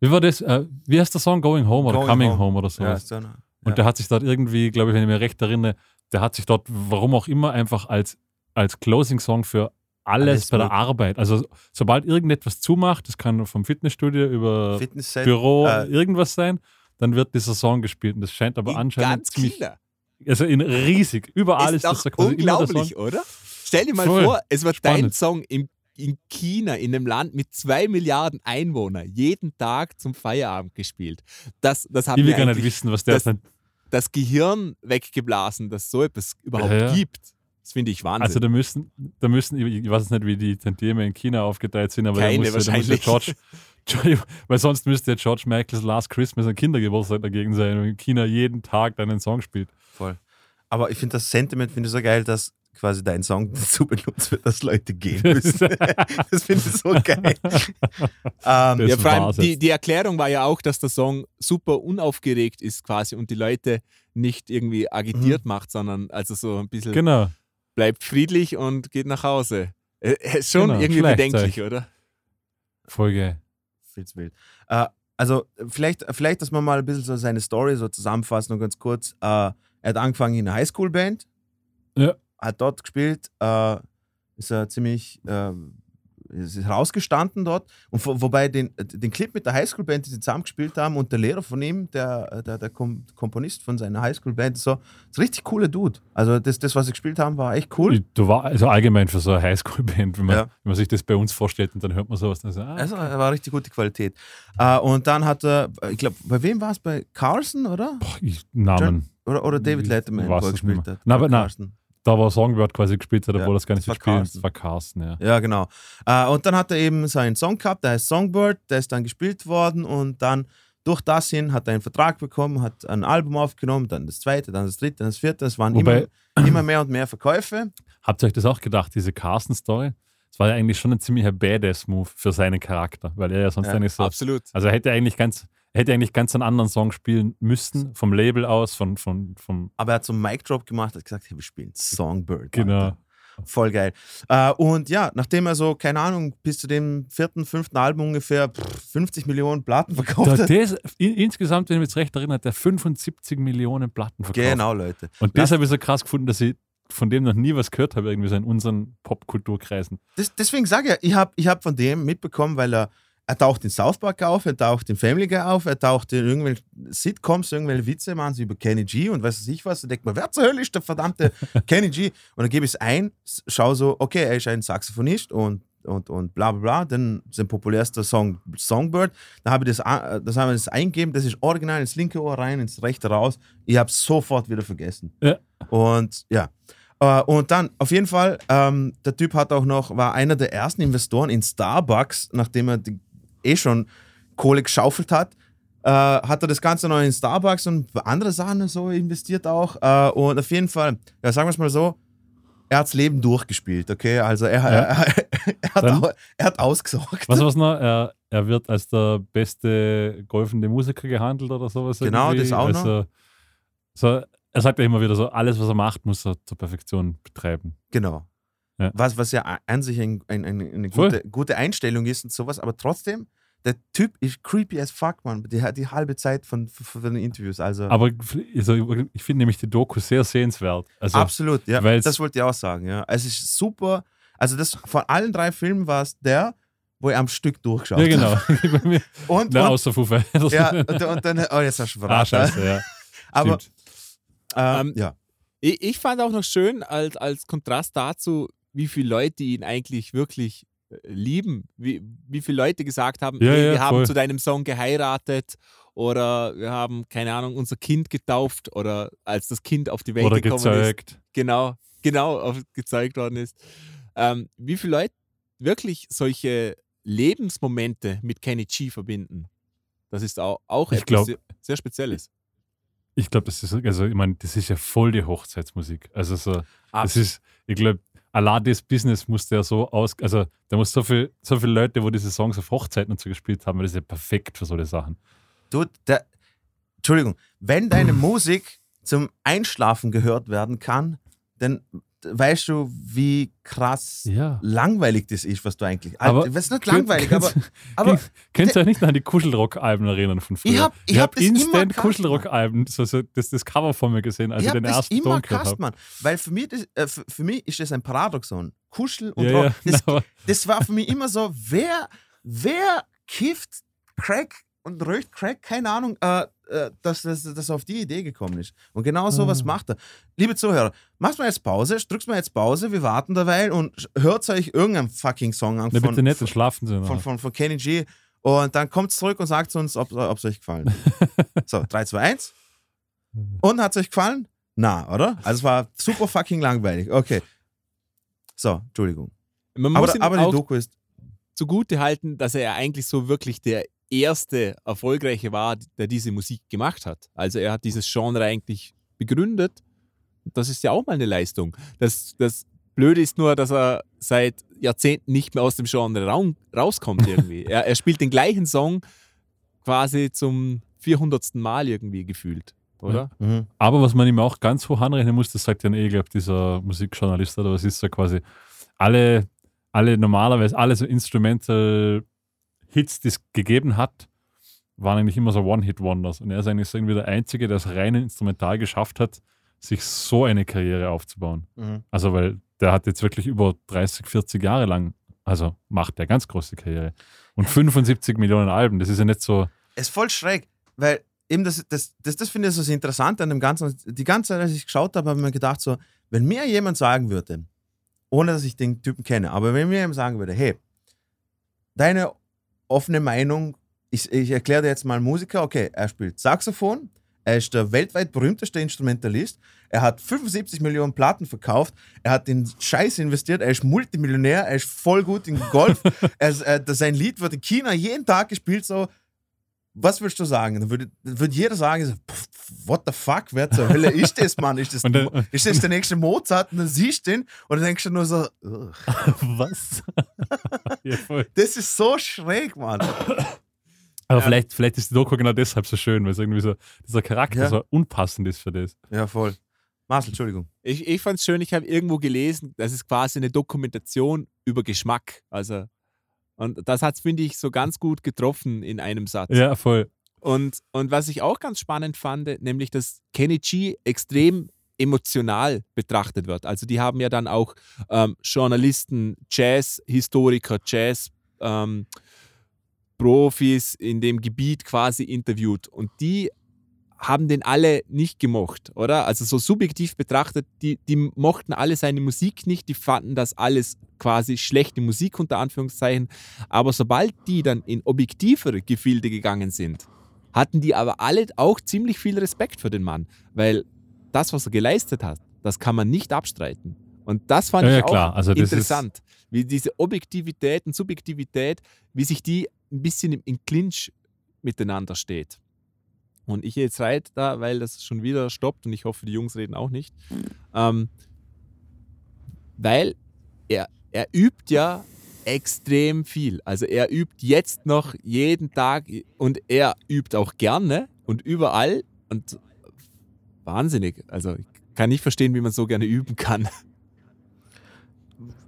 wie war das? Äh, wie heißt der Song? Going Home oder Going Coming Home. Home, oder so? Ja, ist so eine- Und ja. der hat sich dort irgendwie, glaube ich, wenn ich mich recht erinnere, der hat sich dort, warum auch immer, einfach als, als Closing-Song für alles, Alles bei der. Arbeit. Also sobald irgendetwas zumacht, das kann vom Fitnessstudio über Fitnessset. Büro, äh, irgendwas sein, dann wird dieser Song gespielt. Und das scheint aber in anscheinend ganz ziemlich, China. also in riesig, überall ist ist, das quasi unglaublich, oder? Stell dir mal Voll. vor, es wird dein Spannend. Song im, in China, in einem Land mit zwei Milliarden Einwohnern, jeden Tag zum Feierabend gespielt. Das, das Ich will mir gar nicht wissen, was der das- dann, das Gehirn weggeblasen, dass so etwas überhaupt Ja, ja. gibt. Das finde ich Wahnsinn. Also da müssen, da müssen, ich weiß nicht, wie die Tantieme in China aufgeteilt sind, aber Keine da muss, da muss. George, George, weil sonst müsste ja George Michaels Last Christmas ein Kindergeburtstag dagegen sein und in China jeden Tag deinen Song spielt. Voll. Aber ich finde das Sentiment finde ich so geil, dass quasi dein Song dazu benutzt wird, dass Leute gehen müssen. das finde ich so geil. ähm, ja, vor allem die, die Erklärung war ja auch, dass der Song super unaufgeregt ist quasi und die Leute nicht irgendwie agitiert macht, sondern also so ein bisschen Genau. bleibt friedlich und geht nach Hause. Äh, äh, schon Genau, irgendwie bedenklich, oder? Voll geil. Zu wild. Äh, also vielleicht, vielleicht, dass wir mal ein bisschen so seine Story so zusammenfassen und ganz kurz. Äh, er hat angefangen in einer Highschool-Band. Ja. Hat dort gespielt. Äh, ist er ziemlich äh, ist herausgestanden dort. Und wo, wobei den, den Clip mit der Highschool-Band, die sie zusammen gespielt haben, und der Lehrer von ihm, der, der, der Kom Komponist von seiner Highschool-Band, so, ist ein richtig cooler Dude. Also das, das, was sie gespielt haben, war echt cool. Du war also allgemein für so eine Highschool-Band, wenn man, Ja. wenn man sich das bei uns vorstellt und dann hört man sowas, dann so, ah, Also, er war richtig gute Qualität. Äh, und dann hat er, ich glaube, bei wem war es? Bei Carlson, oder? boah, ich, Namen. Oder, oder David Letterman, wo er es gespielt hat. Oder aber na. Da war Songbird quasi gespielt hat, obwohl Ja, das gar nicht das war gespielt Carsten. Das war Carsten, ja. Ja, genau. Äh, und dann hat er eben seinen Song gehabt, der heißt Songbird, der ist dann gespielt worden und dann durch das hin hat er einen Vertrag bekommen, hat ein Album aufgenommen, dann das zweite, dann das dritte, dann das vierte. Es waren Wobei- immer, immer mehr und mehr Verkäufe. Habt ihr euch das auch gedacht, diese Carsten-Story? Das war ja eigentlich schon ein ziemlicher Badass-Move für seinen Charakter, weil er ja sonst Ja, eigentlich so. Absolut. Also er hätte eigentlich ganz, hätte eigentlich ganz einen anderen Song spielen müssen, vom Label aus, von, von, vom, Aber er hat so einen Mic-Drop gemacht, hat gesagt, hey, wir spielen Songbird. genau. Alter. Voll geil. Äh, und ja, nachdem er so, keine Ahnung, bis zu dem vierten, fünften Album ungefähr pff, 50 Millionen Platten verkauft hat. das, in, insgesamt, wenn ich mich jetzt recht erinnere, hat der 75 Millionen Platten verkauft. Genau, Leute. Und das habe ich so krass gefunden, dass ich von dem noch nie was gehört habe, irgendwie so in unseren Popkulturkreisen. Das, deswegen sage ich, ich habe ich hab von dem mitbekommen, weil er, er taucht in South Park auf, er taucht in Family Guy auf, er taucht in irgendwelchen Sitcoms, irgendwelche Witze machen sie über Kenny G und weiß ich was. Da denkt man, wer zur Hölle ist der verdammte Kenny G? Und dann gebe ich es ein, s- schau so, okay, er ist ein Saxophonist und, und, und bla bla bla. Dann sein populärster Song Songbird. Da habe ich das, a- das, haben wir das eingegeben, das ist original ins linke Ohr rein, ins rechte raus. Ich habe es sofort wieder vergessen. Ja. Und ja. Äh, und dann, auf jeden Fall, ähm, der Typ hat auch noch, war einer der ersten Investoren in Starbucks, nachdem er die, eh schon Kohle geschaufelt hat, äh, hat er das Ganze noch in Starbucks und andere Sachen so investiert auch. Äh, und auf jeden Fall, ja, sagen wir es mal so, er hat das Leben durchgespielt, okay? Also er, Ja. er, er, hat, Dann- er hat ausgesorgt. Was war's noch? Er, er wird als der beste golfende Musiker gehandelt oder sowas. Genau, irgendwie. das auch noch. also, So, er sagt ja immer wieder so, alles, was er macht, muss er zur Perfektion betreiben. Genau. Ja. Was, was ja an sich ein, ein, ein, eine Voll. gute, gute Einstellung ist und sowas, aber trotzdem, der Typ ist creepy as fuck, man. Die, die halbe Zeit von, von, den Interviews. Also Aber also, ich finde nämlich die Doku sehr sehenswert. Also, absolut, ja. Das wollte ich auch sagen, ja. Es ist super. Also das von allen drei Filmen war es der, wo ich am Stück durchgeschaut ja, genau. habe. Bei mir- Und, Na, und, außer Fighters. ja, und, und dann, oh, jetzt hast du schon ah, verraten. scheiße, ja. aber Stimmt. äh, Ähm, ja. Ich, ich fand auch noch schön, als, als Kontrast dazu, wie viele Leute ihn eigentlich wirklich lieben. Wie, wie viele Leute gesagt haben, Ja, hey, ja, wir haben voll. zu deinem Song geheiratet oder wir haben, keine Ahnung, unser Kind getauft oder als das Kind auf die Welt Oder gekommen ist. gezeugt. Genau, genau auf, gezeigt worden ist. Ähm, wie viele Leute wirklich solche Lebensmomente mit Kenny G verbinden. Das ist auch, auch Ich etwas glaub- sehr, sehr Spezielles. Ich glaube, das ist, also ich meine, das ist ja voll die Hochzeitsmusik. Also so, das ist, ich glaube, allein das Business muss der so aus, also da muss so viel, so viele Leute, wo diese Songs auf Hochzeiten und so gespielt haben, das ist ja perfekt für solche Sachen. Du, der, Entschuldigung, wenn deine Musik zum Einschlafen gehört werden kann, dann weißt du, wie krass Ja. langweilig das ist, was du eigentlich. Aber Also, das ist nicht langweilig, aber, könnt- aber Könnt ihr euch nicht an die Kuschelrock-Alben erinnern von früher? Ich hab- ich hab das immer instant Kuschelrock-Alben, so, so, das, das Cover von mir gesehen, als ich ich, habe den das ersten immer Ton gehört habe. Weil für mich, das, äh, für, für mich ist das ein Paradoxon. Kuschel und Ja, Rock. ja, Das, aber- das war für mich immer so, wer, wer kifft Crack und röcht Crack? Keine Ahnung, äh, äh, dass das dass er auf die Idee gekommen ist. Und genau so was macht er. Liebe Zuhörer, macht mal jetzt Pause, drückt mal jetzt Pause, wir warten derweil und hört euch irgendeinen fucking Song an Na, von, bitte nicht, von, dann schlafen sie noch. von, von, von Kenny G. Und dann kommt zurück und sagt uns, ob es euch gefallen hat. so, 3, 2, 1. Und hat es euch gefallen? Na, oder? Also es war super fucking langweilig. Okay. So, Entschuldigung. Man Aber, aber die auch Doku ist. zugute halten, dass er ja eigentlich so wirklich der erste Erfolgreiche war, der diese Musik gemacht hat. Also er hat dieses Genre eigentlich begründet. Das ist ja auch mal eine Leistung. Das, das Blöde ist nur, dass er seit Jahrzehnten nicht mehr aus dem Genre raum, rauskommt irgendwie. er, er spielt den gleichen Song quasi zum 400. Mal irgendwie gefühlt, oder? Mhm. Aber was man ihm auch ganz hoch anrechnen muss, das sagt ja eh, glaube dieser Musikjournalist oder was ist so quasi, alle, alle normalerweise, alle so Instrumental-Hits, die es gegeben hat, waren eigentlich immer so One-Hit-Wonders. Und er ist eigentlich so irgendwie der Einzige, der es rein instrumental geschafft hat, sich so eine Karriere aufzubauen. Mhm. Also, weil der hat jetzt wirklich über 30, 40 Jahre lang, also macht der ganz große Karriere. Und 75 Millionen Alben, das ist ja nicht so, Es ist voll schräg, weil eben das, das, das, das finde ich so interessant an dem Ganzen. Die ganze Zeit, als ich geschaut habe, habe ich mir gedacht, so, wenn mir jemand sagen würde, ohne dass ich den Typen kenne, aber wenn mir jemand sagen würde, hey, deine offene Meinung, ich, ich erkläre dir jetzt mal Musiker, okay, er spielt Saxophon, er ist der weltweit berühmteste Instrumentalist, er hat 75 Millionen Platten verkauft, er hat in Scheiß investiert, er ist Multimillionär, er ist voll gut in Golf, er, äh, sein Lied wird in China jeden Tag gespielt, so, was würdest du sagen? Dann würde, würde jeder sagen, pff, what the fuck, wer zur Hölle ist das, Mann? Ist das, dann- ist das der nächste Mozart? Und dann siehst du den und dann denkst du nur so, was? ja, voll. das ist so schräg, Mann. Aber Ja. vielleicht, vielleicht ist die Doku genau deshalb so schön, weil es irgendwie so, dieser Charakter Ja. so unpassend ist für das. Ja, voll. Marcel, Entschuldigung. Ich, ich fand es schön, ich habe irgendwo gelesen, das ist quasi eine Dokumentation über Geschmack. Also, und das hat es, finde ich, so ganz gut getroffen in einem Satz. Ja, voll. Und, und was ich auch ganz spannend fand, nämlich, dass Kenny G extrem emotional betrachtet wird. Also die haben ja dann auch ähm, Journalisten, Jazz-Historiker, Jazz- ähm, in dem Gebiet quasi interviewt und die haben den alle nicht gemocht, oder? Also so subjektiv betrachtet, die, die mochten alle seine Musik nicht, die fanden das alles quasi schlechte Musik unter Anführungszeichen. Aber sobald die dann in objektivere Gefilde gegangen sind, hatten die aber alle auch ziemlich viel Respekt für den Mann, weil das, was er geleistet hat, das kann man nicht abstreiten. Und das fand Ja, ich ja, auch. Also interessant, wie diese Objektivität und Subjektivität, wie sich die ein bisschen im- in Clinch miteinander steht. Und ich jetzt reite da, weil das schon wieder stoppt und ich hoffe, die Jungs reden auch nicht. Ähm, weil er, er übt ja extrem viel. Also er übt jetzt noch jeden Tag und er übt auch gerne und überall und wahnsinnig. Also ich kann nicht verstehen, wie man so gerne üben kann.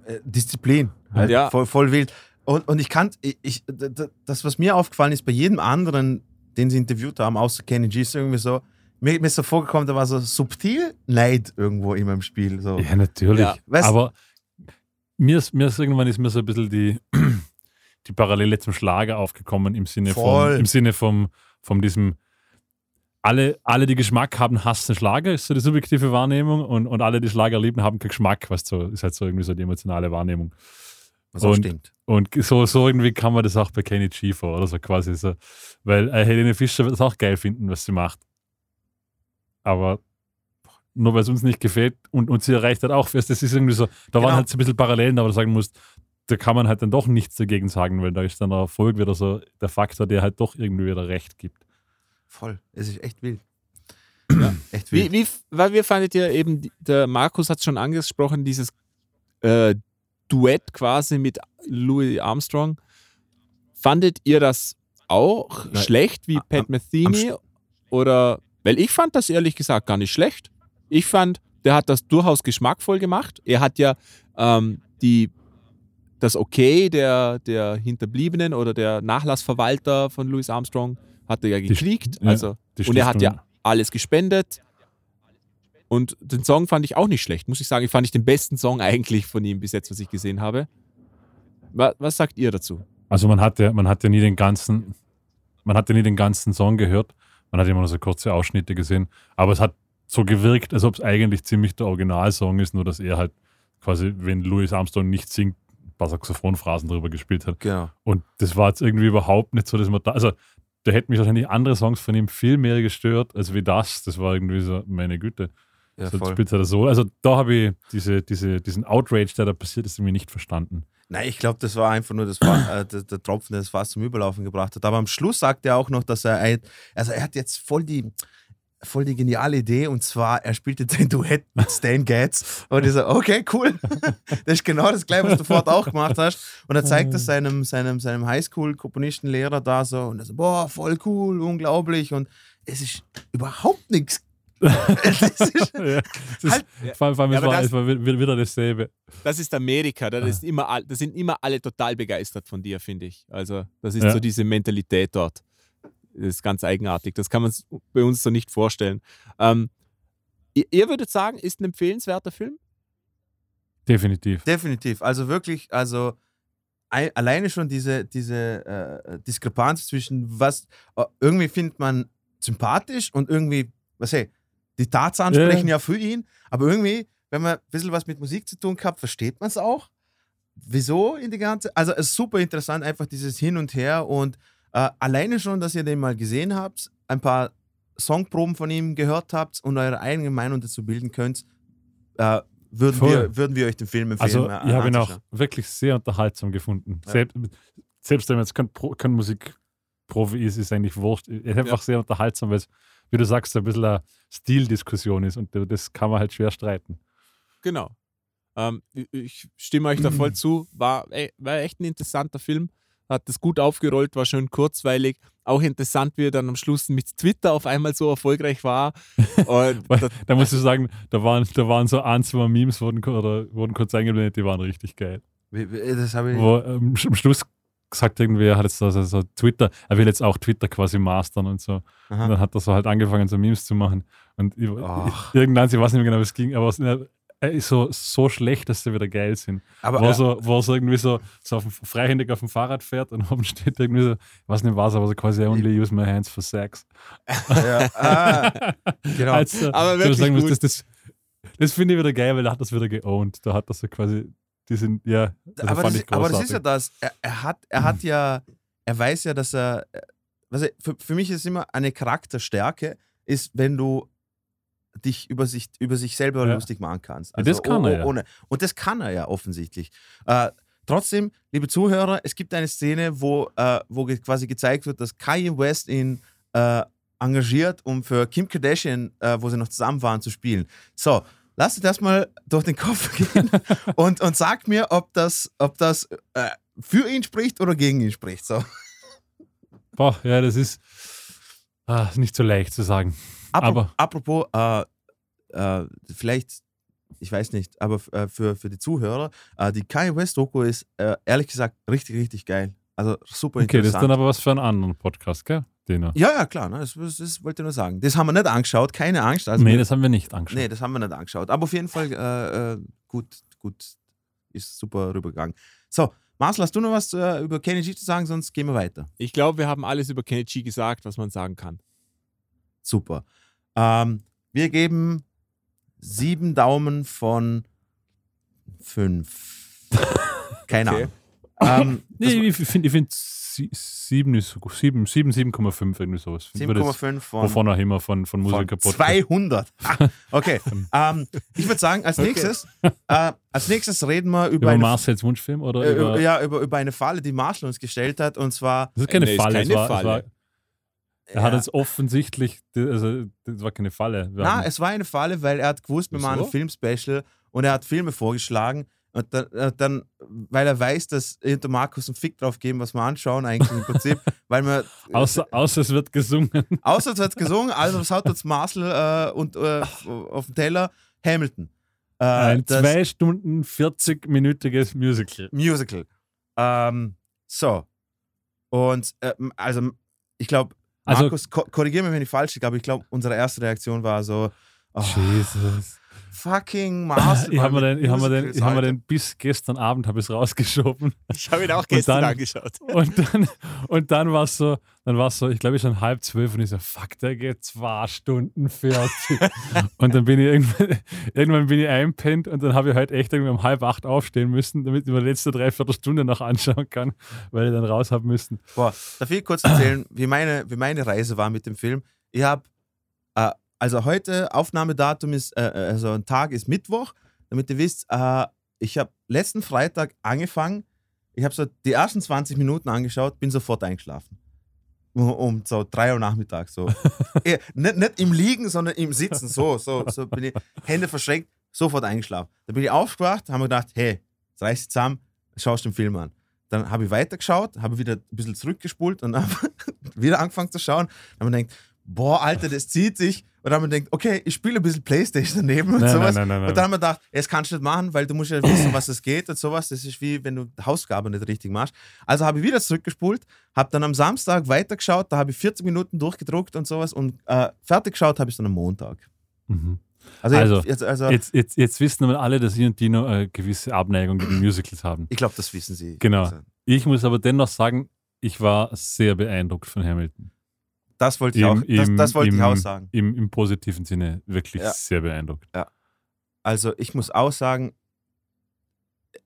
Äh, Disziplin. Halt Ja. voll, voll wild. Und, und ich kann, ich, das, was mir aufgefallen ist, bei jedem anderen, den sie interviewt haben, außer Kenny G, ist irgendwie so, mir, mir ist so vorgekommen, da war so subtil Neid irgendwo in meinem Spiel. So. Ja, natürlich. Ja. Weißt- Aber mir ist, mir ist irgendwann ist mir so ein bisschen die, die Parallele zum Schlager aufgekommen im Sinne Voll. vom, im Sinne vom, vom diesem alle, alle, die Geschmack haben, hassen Schlager, ist so die subjektive Wahrnehmung und, und alle, die Schlager lieben, haben keinen Geschmack, was so, ist halt so irgendwie so die emotionale Wahrnehmung. Was auch Und- stimmt. Und so, so irgendwie kann man das auch bei Kenny G vor, oder so quasi so. Weil äh, Helene Fischer wird es auch geil finden, was sie macht. Aber nur weil es uns nicht gefällt und, und sie erreicht hat auch fest, das ist irgendwie so, da Genau. waren halt so ein bisschen Parallelen, aber du sagen musst, da kann man halt dann doch nichts dagegen sagen, weil da ist dann der Erfolg wieder so der Faktor, der halt doch irgendwie wieder recht gibt. Voll. Es ist echt wild. Echt wild. Wie, wie, weil wir fandet ihr eben, der Markus hat es schon angesprochen, dieses äh, Duett quasi mit Louis Armstrong. Fandet ihr das auch Nein. schlecht wie Pat Metheny? Oder, weil ich fand das ehrlich gesagt gar nicht schlecht. Ich fand, der hat das durchaus geschmackvoll gemacht. Er hat ja ähm, die, das Okay der, der Hinterbliebenen oder der Nachlassverwalter von Louis Armstrong hat er ja gekriegt. ja, also, Die und er hat ja alles gespendet. Und den Song fand ich auch nicht schlecht, muss ich sagen. Ich fand ich den besten Song eigentlich von ihm bis jetzt, was ich gesehen habe. Was, was sagt ihr dazu? Also man hat ja, man hat ja nie den ganzen, man hat ja nie den ganzen Song gehört. Man hat immer nur so kurze Ausschnitte gesehen. Aber es hat so gewirkt, als ob es eigentlich ziemlich der Originalsong ist, nur dass er halt quasi, wenn Louis Armstrong nicht singt, ein paar Saxophonphrasen drüber gespielt hat. Genau. Und das war jetzt irgendwie überhaupt nicht so, dass man da, also da hätten mich wahrscheinlich andere Songs von ihm viel mehr gestört, als wie das. Das war irgendwie so, meine Güte. Ja, so voll. spitzt er das so. Also da habe ich diese, diese, diesen Outrage, der da passiert ist, irgendwie nicht verstanden. Nein, ich glaube, das war einfach nur das äh, der, der Tropfen, der das Fass zum Überlaufen gebracht hat. Aber am Schluss sagt er auch noch, dass er, ein- also er hat jetzt voll die, voll die geniale Idee und zwar, er spielte ein Duett mit Stan Getz und ich so, okay, cool. Das ist genau das gleiche, was du vorher auch gemacht hast. Und er zeigt es seinem, seinem, seinem Highschool-Komponistenlehrer da so und er so, boah, voll cool, unglaublich und es ist überhaupt nichts. Es ist, ja, das ist, Halt- vor allem, vor allem Ja, es, aber war, das- es war wi- wieder dasselbe. Das ist Amerika, da, ist immer, all- da sind immer alle total begeistert von dir, finde ich. Also, das ist Ja. so diese Mentalität dort. Das ist ganz eigenartig. Das kann man bei uns so nicht vorstellen. Ähm, ihr, ihr würdet sagen, ist ein empfehlenswerter Film? Definitiv. Definitiv. Also wirklich, also ei- alleine schon diese, diese äh, Diskrepanz zwischen was äh, irgendwie findet man sympathisch und irgendwie, was hey, die Tatsachen Ja, ja. sprechen ja für ihn, aber irgendwie, wenn man ein bisschen was mit Musik zu tun gehabt, versteht man es auch. Wieso in die ganze, also es ist super interessant, einfach dieses Hin und Her und äh, alleine schon, dass ihr den mal gesehen habt, ein paar Songproben von ihm gehört habt und eure eigene Meinung dazu bilden könnt, äh, würden, Voll. wir, würden wir euch den Film empfehlen. Also äh, ich habe ihn auch wirklich sehr unterhaltsam gefunden. Ja. Selbst, selbst wenn man jetzt kein, kein Musikprofi ist, ist eigentlich wurscht. Er ist einfach sehr unterhaltsam, weil es, wie du sagst, ein bisschen eine Stildiskussion ist und das kann man halt schwer streiten. Genau. Ähm, ich- stimme euch da voll zu. War, ey, war echt ein interessanter Film. Hat das gut aufgerollt, war schön kurzweilig. Auch interessant, wie er dann am Schluss mit Twitter auf einmal so erfolgreich war. Da, da muss ich sagen, da waren, da waren so ein, zwei Memes, wurden, oder, wurden kurz eingeblendet, die waren richtig geil. Das habe ich. Wo ähm, am Schluss gesagt irgendwer hat jetzt so, so, Twitter, er will jetzt auch Twitter quasi mastern und so. Aha. Und dann hat er so halt angefangen, so Memes zu machen. Und ich, Ach. irgendwann, ich weiß nicht mehr genau, es ging, aber es, er ist so, so schlecht, dass sie wieder geil sind. Aber wo, er äh, so, wo so irgendwie so, so auf dem, freihändig auf dem Fahrrad fährt und oben steht irgendwie so, ich weiß nicht was, aber so quasi only use my hands for sex. ja, ah, genau. Also, Aber wirklich sagen gut. das, das, das finde ich wieder geil, weil er hat das wieder geowned. Da hat das so quasi, die sind, ja, also aber, das, aber das ist ja das. Er, er, hat, er hat ja, er weiß ja, dass er. er für, für mich ist immer eine Charakterstärke, ist, wenn du dich über sich, über sich selber Ja. lustig machen kannst. Also Ja, das kann oh- er oh- ja. Ohne. Und das kann er ja offensichtlich. Äh, trotzdem, liebe Zuhörer, es gibt eine Szene, wo, äh, wo quasi gezeigt wird, dass Kanye West ihn äh, engagiert, um für Kim Kardashian, äh, wo sie noch zusammen waren, zu spielen. So, lasst das mal durch den Kopf gehen und, und sagt mir, ob das, ob das äh, für ihn spricht oder gegen ihn spricht. So. Boah, ja, das ist ah, nicht so leicht zu sagen. Apro Aber- apropos, äh, äh, vielleicht, ich weiß nicht, aber äh, für, für die Zuhörer, äh, die Kanye West Doku ist äh, ehrlich gesagt richtig, richtig geil. Also super Okay, das ist interessant. dann aber was für einen anderen Podcast, gell? Dena. Ja, ja, klar. Ne? Das, das, das, wollte ich nur sagen. Das haben wir nicht angeschaut, keine Angst. Also nee, wir, das haben wir nicht angeschaut. Nee, das haben wir nicht angeschaut. Aber auf jeden Fall äh, äh gut, gut, ist super rübergegangen. So, Marcel, hast du noch was äh, über Kenichi zu sagen? Sonst gehen wir weiter. Ich glaube, wir haben alles über Kenichi gesagt, was man sagen kann. Super. Ähm, wir geben sieben Daumen von fünf. Keine okay. Ahnung. Ähm, nee, ich finde es 7 7, 7, 7,5 irgendwie sowas. 7,5 von. Wovon auch immer, von, von Musiker 200. Ah, okay. ähm, ich würde sagen, als nächstes, äh, als nächstes reden wir über. Über Marcells Wunschfilm oder? Äh, über, ja, über, über eine Falle, die Marshall uns gestellt hat. Und zwar. Das ist keine nee, Falle. Ist keine war, Falle. War, er ja. hat uns offensichtlich, also das war keine Falle. Nein, es war eine Falle, weil er hat gewusst, wir machen ein Filmspecial und er hat Filme vorgeschlagen, und dann, äh, dann, weil er weiß, dass und der Markus einen Fick drauf geben, was wir anschauen, eigentlich im Prinzip, weil wir. außer, außer es wird gesungen. Außer es wird gesungen, also was hat uns Marcel äh, und äh, auf dem Teller Hamilton. Äh, Ein das zwei Stunden 40-minütiges Musical. Musical. Ähm, so. Und äh, also, ich glaube, Also- Markus, ko korrigiere mich, wenn ich falsch liege, aber ich glaube, unsere erste Reaktion war so: oh, Jesus. Fucking Marcel. Ich habe mir den, ich hab mir den, ich hab mir den bis gestern Abend habe ich es rausgeschoben. Ich habe ihn auch gestern dann- angeschaut. Und dann, und dann war es so, dann war es so, ich glaube, ich schon halb zwölf und ich so, fuck, der geht zwei Stunden 40. und dann bin ich irgendwann, irgendwann bin ich einpennt und dann habe ich halt echt irgendwie um halb acht aufstehen müssen, damit ich mir die letzte Dreiviertelstunde noch anschauen kann, weil ich dann raus habe müssen. Boah, darf ich kurz erzählen, wie meine, wie meine Reise war mit dem Film? Ich habe, also heute, Aufnahmedatum ist, äh, also ein Tag ist Mittwoch, damit ihr wisst, äh, ich habe letzten Freitag angefangen, ich habe so die ersten 20 Minuten angeschaut, bin sofort eingeschlafen. Um, so drei Uhr Nachmittag so. Eh, nicht, nicht im Liegen, sondern im Sitzen, so, so, so bin ich, Hände verschränkt, sofort eingeschlafen. Dann bin ich aufgewacht, haben wir gedacht, hey, jetzt reiß dich zusammen, schaust den Film an. Dann habe ich weitergeschaut, habe wieder ein bisschen zurückgespult und habe wieder angefangen zu schauen. Dann haben wir gedacht, boah, Alter, das zieht sich. Und dann haben wir gedacht, okay, ich spiele ein bisschen Playstation daneben und Nein, sowas. nein, nein, Und dann haben wir gedacht, das kannst du nicht machen, weil du musst ja wissen, was es geht und sowas. Das ist wie, wenn du Hausaufgaben nicht richtig machst. Also habe ich wieder zurückgespult, habe dann am Samstag weitergeschaut, da habe ich 40 Minuten durchgedruckt und sowas und äh, fertig geschaut habe ich dann am Montag. Mhm. Also, Also, jetzt, also Jetzt, jetzt, jetzt wissen aber alle, dass ich und Dino eine gewisse Abneigung gegen Musicals haben. ich glaube, das wissen sie. Genau. Also, Ich muss aber dennoch sagen, ich war sehr beeindruckt von Hamilton. Das wollte ich Im- auch, das, das wollte ich im- auch sagen. Im, im positiven Sinne wirklich Ja. sehr beeindruckt. Also ich muss auch sagen,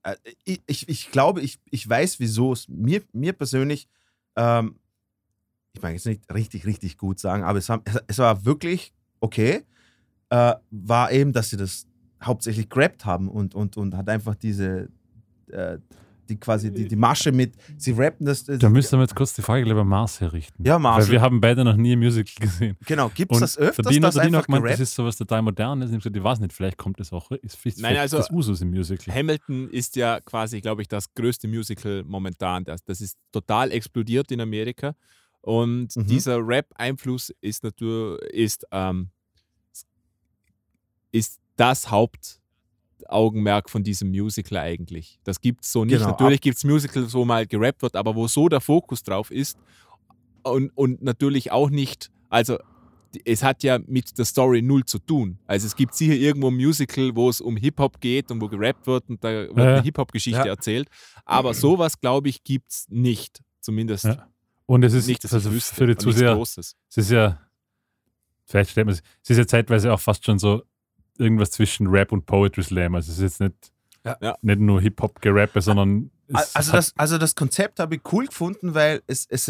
äh, ich, ich, ich glaube, ich, ich weiß, wieso es mir, mir persönlich, ähm, ich mag jetzt nicht richtig, richtig gut sagen, aber es, haben, es war wirklich okay, äh, war eben, dass sie das hauptsächlich gerappt haben und, und, und hat einfach diese, äh, die quasi die, die Masche mit, sie rappen das. das Da müssen wir jetzt kurz die Frage lieber Mars herrichten. Ja, Marcel. Weil wir haben beide noch nie ein Musical gesehen. genau, gibt es das öfters, der Dino, dass einfach gemeint, das ist sowas total modernes. Ich hab gesagt, Ich weiß nicht, vielleicht kommt es auch, ist vielleicht Nein, also- das Usus im Musical. Hamilton ist ja quasi, glaube ich, das größte Musical momentan. Das, das ist total explodiert in Amerika. Und Mhm. dieser Rap-Einfluss ist natürlich ist, ähm, ist das Hauptaugenmerk von diesem Musical eigentlich. Das gibt es so nicht. Genau. Natürlich gibt es Musicals, wo mal gerappt wird, aber wo so der Fokus drauf ist und, und natürlich auch nicht, also es hat ja mit der Story null zu tun. Also es gibt sicher irgendwo ein Musical, wo es um Hip-Hop geht und wo gerappt wird und da wird Ja, eine Hip-Hop-Geschichte Ja. erzählt. Aber sowas, glaube ich, gibt es nicht. Zumindest Ja. Und es ist nicht, dass also wüsste. für die Zuseher, Großes. es ist ja, vielleicht stellt man es, es ist ja zeitweise auch fast schon so irgendwas zwischen Rap und Poetry Slam. Also es ist jetzt nicht, Ja. Nicht nur Hip-Hop-Gerappe, sondern es Also hat- das, also das Konzept habe ich cool gefunden, weil es, es,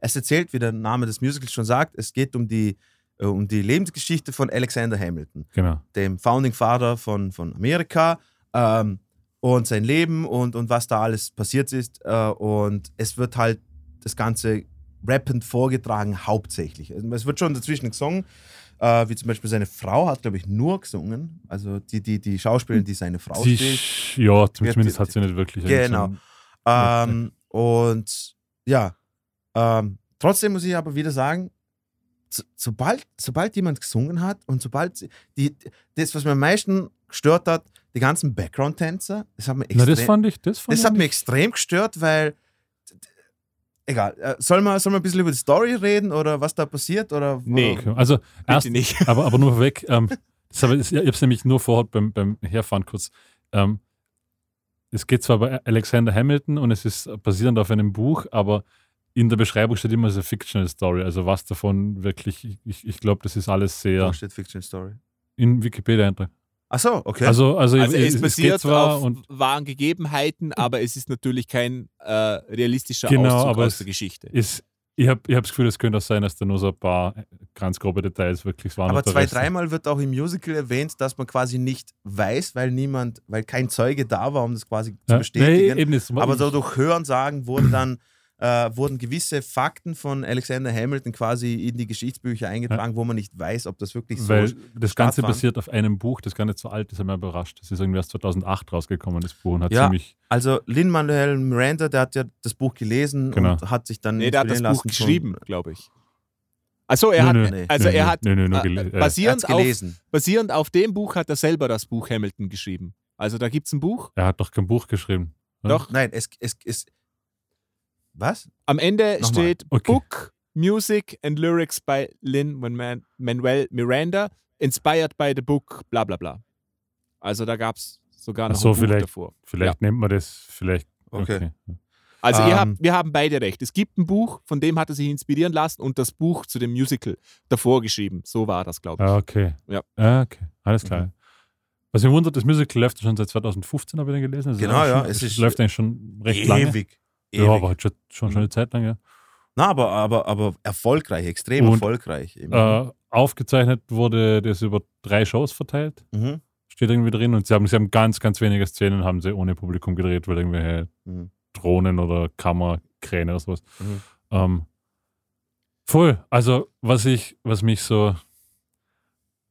es erzählt, wie der Name des Musicals schon sagt, es geht um die, äh, um die Lebensgeschichte von Alexander Hamilton, genau. dem Founding Father von, von Amerika ähm, und sein Leben und, und was da alles passiert ist. Äh, und es wird halt das Ganze rappend vorgetragen, hauptsächlich. Also Es wird schon dazwischen gesungen, äh, wie zum Beispiel seine Frau hat, glaube ich, nur gesungen. Also die, die, die Schauspielerin, die seine Frau Sie, spielt. ja, zumindest hat sie nicht wirklich. Genau. Ähm, und ja, ähm, trotzdem muss ich aber wieder sagen, so, sobald, sobald jemand gesungen hat und sobald sie- die, das, was mir am meisten gestört hat, die ganzen Background-Tänzer, das hat mir Na, extrem, das fand ich, das fand das hat ich mir extrem gestört, weil egal, äh, soll man, soll man ein bisschen über die Story reden oder was da passiert? Oder, Nee. Okay. Also erst, nicht. aber, aber nur weg. Ähm, das ich habe es nämlich nur vorher beim, beim Herfahren kurz. Ähm, es geht zwar bei Alexander Hamilton und es ist basierend auf einem Buch, aber in der Beschreibung steht immer so Fictional Story. Also was davon wirklich, ich, ich glaube, das ist alles sehr Wo steht Fiction Story? in Wikipedia-Eintrag. Ach so, okay. Also, also, Also es geht basiert zwar auf und wahren Gegebenheiten, aber es ist natürlich kein äh, realistischer Genau, Auszug aber aus es- der Geschichte. ist, ich habe ich hab das Gefühl, es könnte auch sein, dass da nur so ein paar ganz grobe Details wirklich waren. Aber zwei, dreimal wird auch im Musical erwähnt, dass man quasi nicht weiß, weil niemand, weil kein Zeuge da war, um das quasi zu Ja, bestätigen. nee, eben ist, Aber so durch Hören sagen wurde dann äh, wurden gewisse Fakten von Alexander Hamilton quasi in die Geschichtsbücher eingetragen, wo man nicht weiß, ob das wirklich so Weil ist. das Ganze basiert auf einem Buch, das gar nicht so alt ist, hat mich überrascht. Das ist irgendwie erst 2008 rausgekommen, das Buch, und hat Ja. ziemlich. Also Lin-Manuel Miranda, der hat ja das Buch gelesen Genau. und hat sich dann Nee, der hat das Buch geschrieben, glaube ich. Also er Nö, hat, nö, nee. also nö, er hat nö, nö, nur äh, äh, Er basierend, auf, gelesen. basierend auf dem Buch hat er selber das Buch Hamilton geschrieben. Also da gibt es ein Buch. Er hat doch kein Buch geschrieben. Ja? Doch. Nein, es ist. Was? Am Ende Nochmal. steht Okay. Book, Music and Lyrics by Lin Manuel Miranda, inspired by the book, bla bla bla. Also da gab es sogar Ach noch so, ein Buch vielleicht. davor. Vielleicht nennt man das, vielleicht. Okay. Okay. Also ihr Ähm. habt, wir haben beide recht. Es gibt ein Buch, von dem hat er sich inspirieren lassen und das Buch zu dem Musical davor geschrieben. So war das, glaube ich. Ah, okay. Ja. Ah, okay. Alles klar. Mhm. Was mich wundert, das Musical läuft schon seit 2015, habe ich dann gelesen. Also Genau, ja, Schon, es ist läuft eigentlich schon recht lange. Ewig. Ja, Ewig. aber halt schon, schon, schon eine Zeit lang, ja. Na, aber, aber, aber erfolgreich, extrem Und, erfolgreich. Äh, aufgezeichnet wurde das über drei Shows verteilt. Mhm. Steht irgendwie drin. Und sie haben, sie haben ganz, ganz wenige Szenen haben sie ohne Publikum gedreht, weil irgendwelche Mhm. Drohnen oder Kammerkräne oder sowas. Mhm. Ähm, voll. Also, was ich, was mich so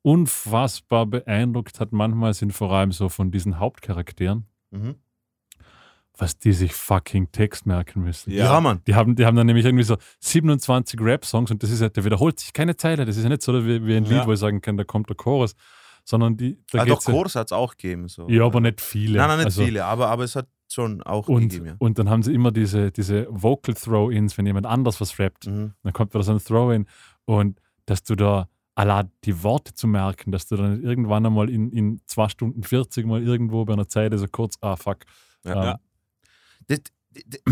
unfassbar beeindruckt hat, manchmal sind vor allem so von diesen Hauptcharakteren, Mhm. Was die sich fucking Text merken müssen. Ja. Ja. Mann. Die haben, die haben dann nämlich irgendwie so 27 Rap-Songs und das ist ja, der wiederholt sich keine Zeile. Das ist ja nicht so wie, wie ein Lied, Ja. wo ich sagen kann, da kommt der Chorus, sondern die, da Ah, doch, geht's ja, Chorus hat es auch gegeben. So. ja, aber nicht viele. Nein, nein, nicht Also- viele, aber, aber es hat schon auch Und, gegeben. Ja. und dann haben sie immer diese, diese Vocal Throw-Ins, wenn jemand anders was rappt. Mhm. Dann kommt wieder so ein Throw-In und dass du da allein die Worte zu merken, dass du dann irgendwann einmal in, in 2 Stunden 40 mal irgendwo bei einer Zeit so kurz, ah fuck. Ja. Ähm, Ja. Das,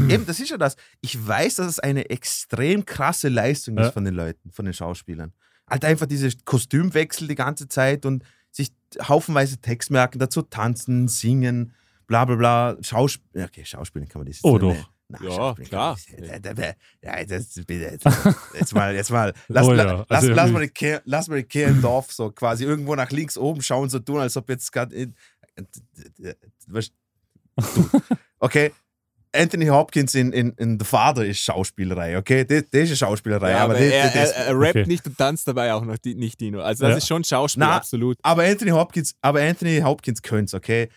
eben, das ist ja das. Ich weiß, dass es eine extrem krasse Leistung Ja. ist von den Leuten, von den Schauspielern. Halt einfach diese Kostümwechsel die ganze Zeit und sich haufenweise Text merken, dazu tanzen, singen, bla bla bla. Schauspiel okay, Schauspielen kann man das jetzt Oh, doch. Na, Ja, klar. Ja, bitte, jetzt, jetzt mal, jetzt mal. Lass, Oh ja, la- lass, also lass, mal die Kehr, lass mal die Kehr im Dorf so quasi irgendwo nach links oben schauen, so tun, als ob jetzt gerade in. Was- Du. Okay, Anthony Hopkins in, in, in The Father ist Schauspielerei, okay? Das, das ist Schauspielerei. Ja, aber, aber er, das, er, er rappt Okay. nicht und tanzt dabei auch noch die, nicht Dino. Also das Ja. ist schon Schauspiel, Na, absolut. aber Anthony Hopkins, aber Anthony Hopkins könnte okay?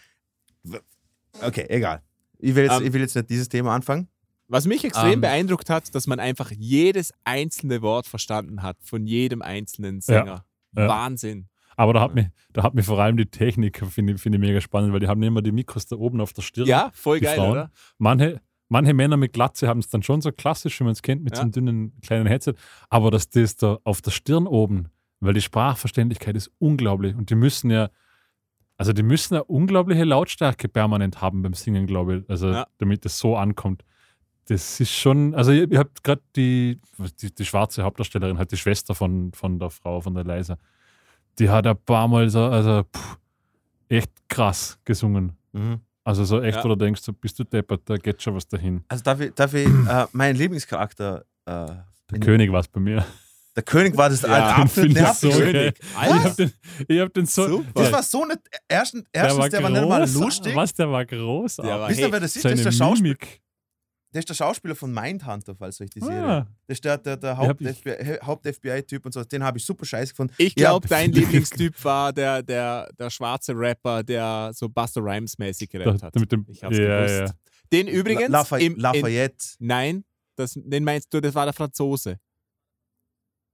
Okay, egal. Ich will, jetzt, Ähm, ich will jetzt nicht dieses Thema anfangen. Was mich extrem Ähm. beeindruckt hat, dass man einfach jedes einzelne Wort verstanden hat von jedem einzelnen Sänger. Ja. Wahnsinn. Aber da hat, mich, da hat mich vor allem die Technik, finde ich, finde ich mega spannend, weil die haben immer die Mikros da oben auf der Stirn. Ja, voll geil, Frauen. oder? Manche, manche Männer mit Glatze haben es dann schon so klassisch, wie man es kennt, mit Ja. so einem dünnen kleinen Headset. Aber dass das da auf der Stirn oben, weil die Sprachverständlichkeit ist unglaublich und die müssen ja, also die müssen eine unglaubliche Lautstärke permanent haben beim Singen, glaube ich, also Ja. damit es so ankommt. Das ist schon, also ihr, ihr habt gerade die, die, die schwarze Hauptdarstellerin, halt die Schwester von, von der Frau, von der Leisa, die hat ein paar Mal so, also pff, echt krass gesungen. Mhm. Also so echt, Ja. wo du denkst, so, bist du deppert, da geht schon was dahin. Also darf ich, darf ich äh, mein Lieblingscharakter, äh, Der König war es bei mir. der König war das Ja, absolut nervig. so König. Ich Alter. hab den, ich hab den so. Super. Das war so nicht. Erstens, der war, der war nicht mal groß, lustig. Was, der war großartig. Der war- Wisst ihr, hey, wer das ist? Das ist, der Schauspieler. Das ist der Schauspieler von Mindhunter, falls euch die Serie. Ah, Das ist der, der, der ich- Haupt-FBI-Typ und so. Den habe ich super scheiße gefunden. Ich Ja. glaube, dein Lieblingstyp war der, der, der schwarze Rapper, der so Buster Rhymes-mäßig gerappt hat. mit dem, Ich hab's ja, gewusst. ja. Den übrigens, La Lafa im, in, Lafayette. nein, das, den meinst du, das war der Franzose.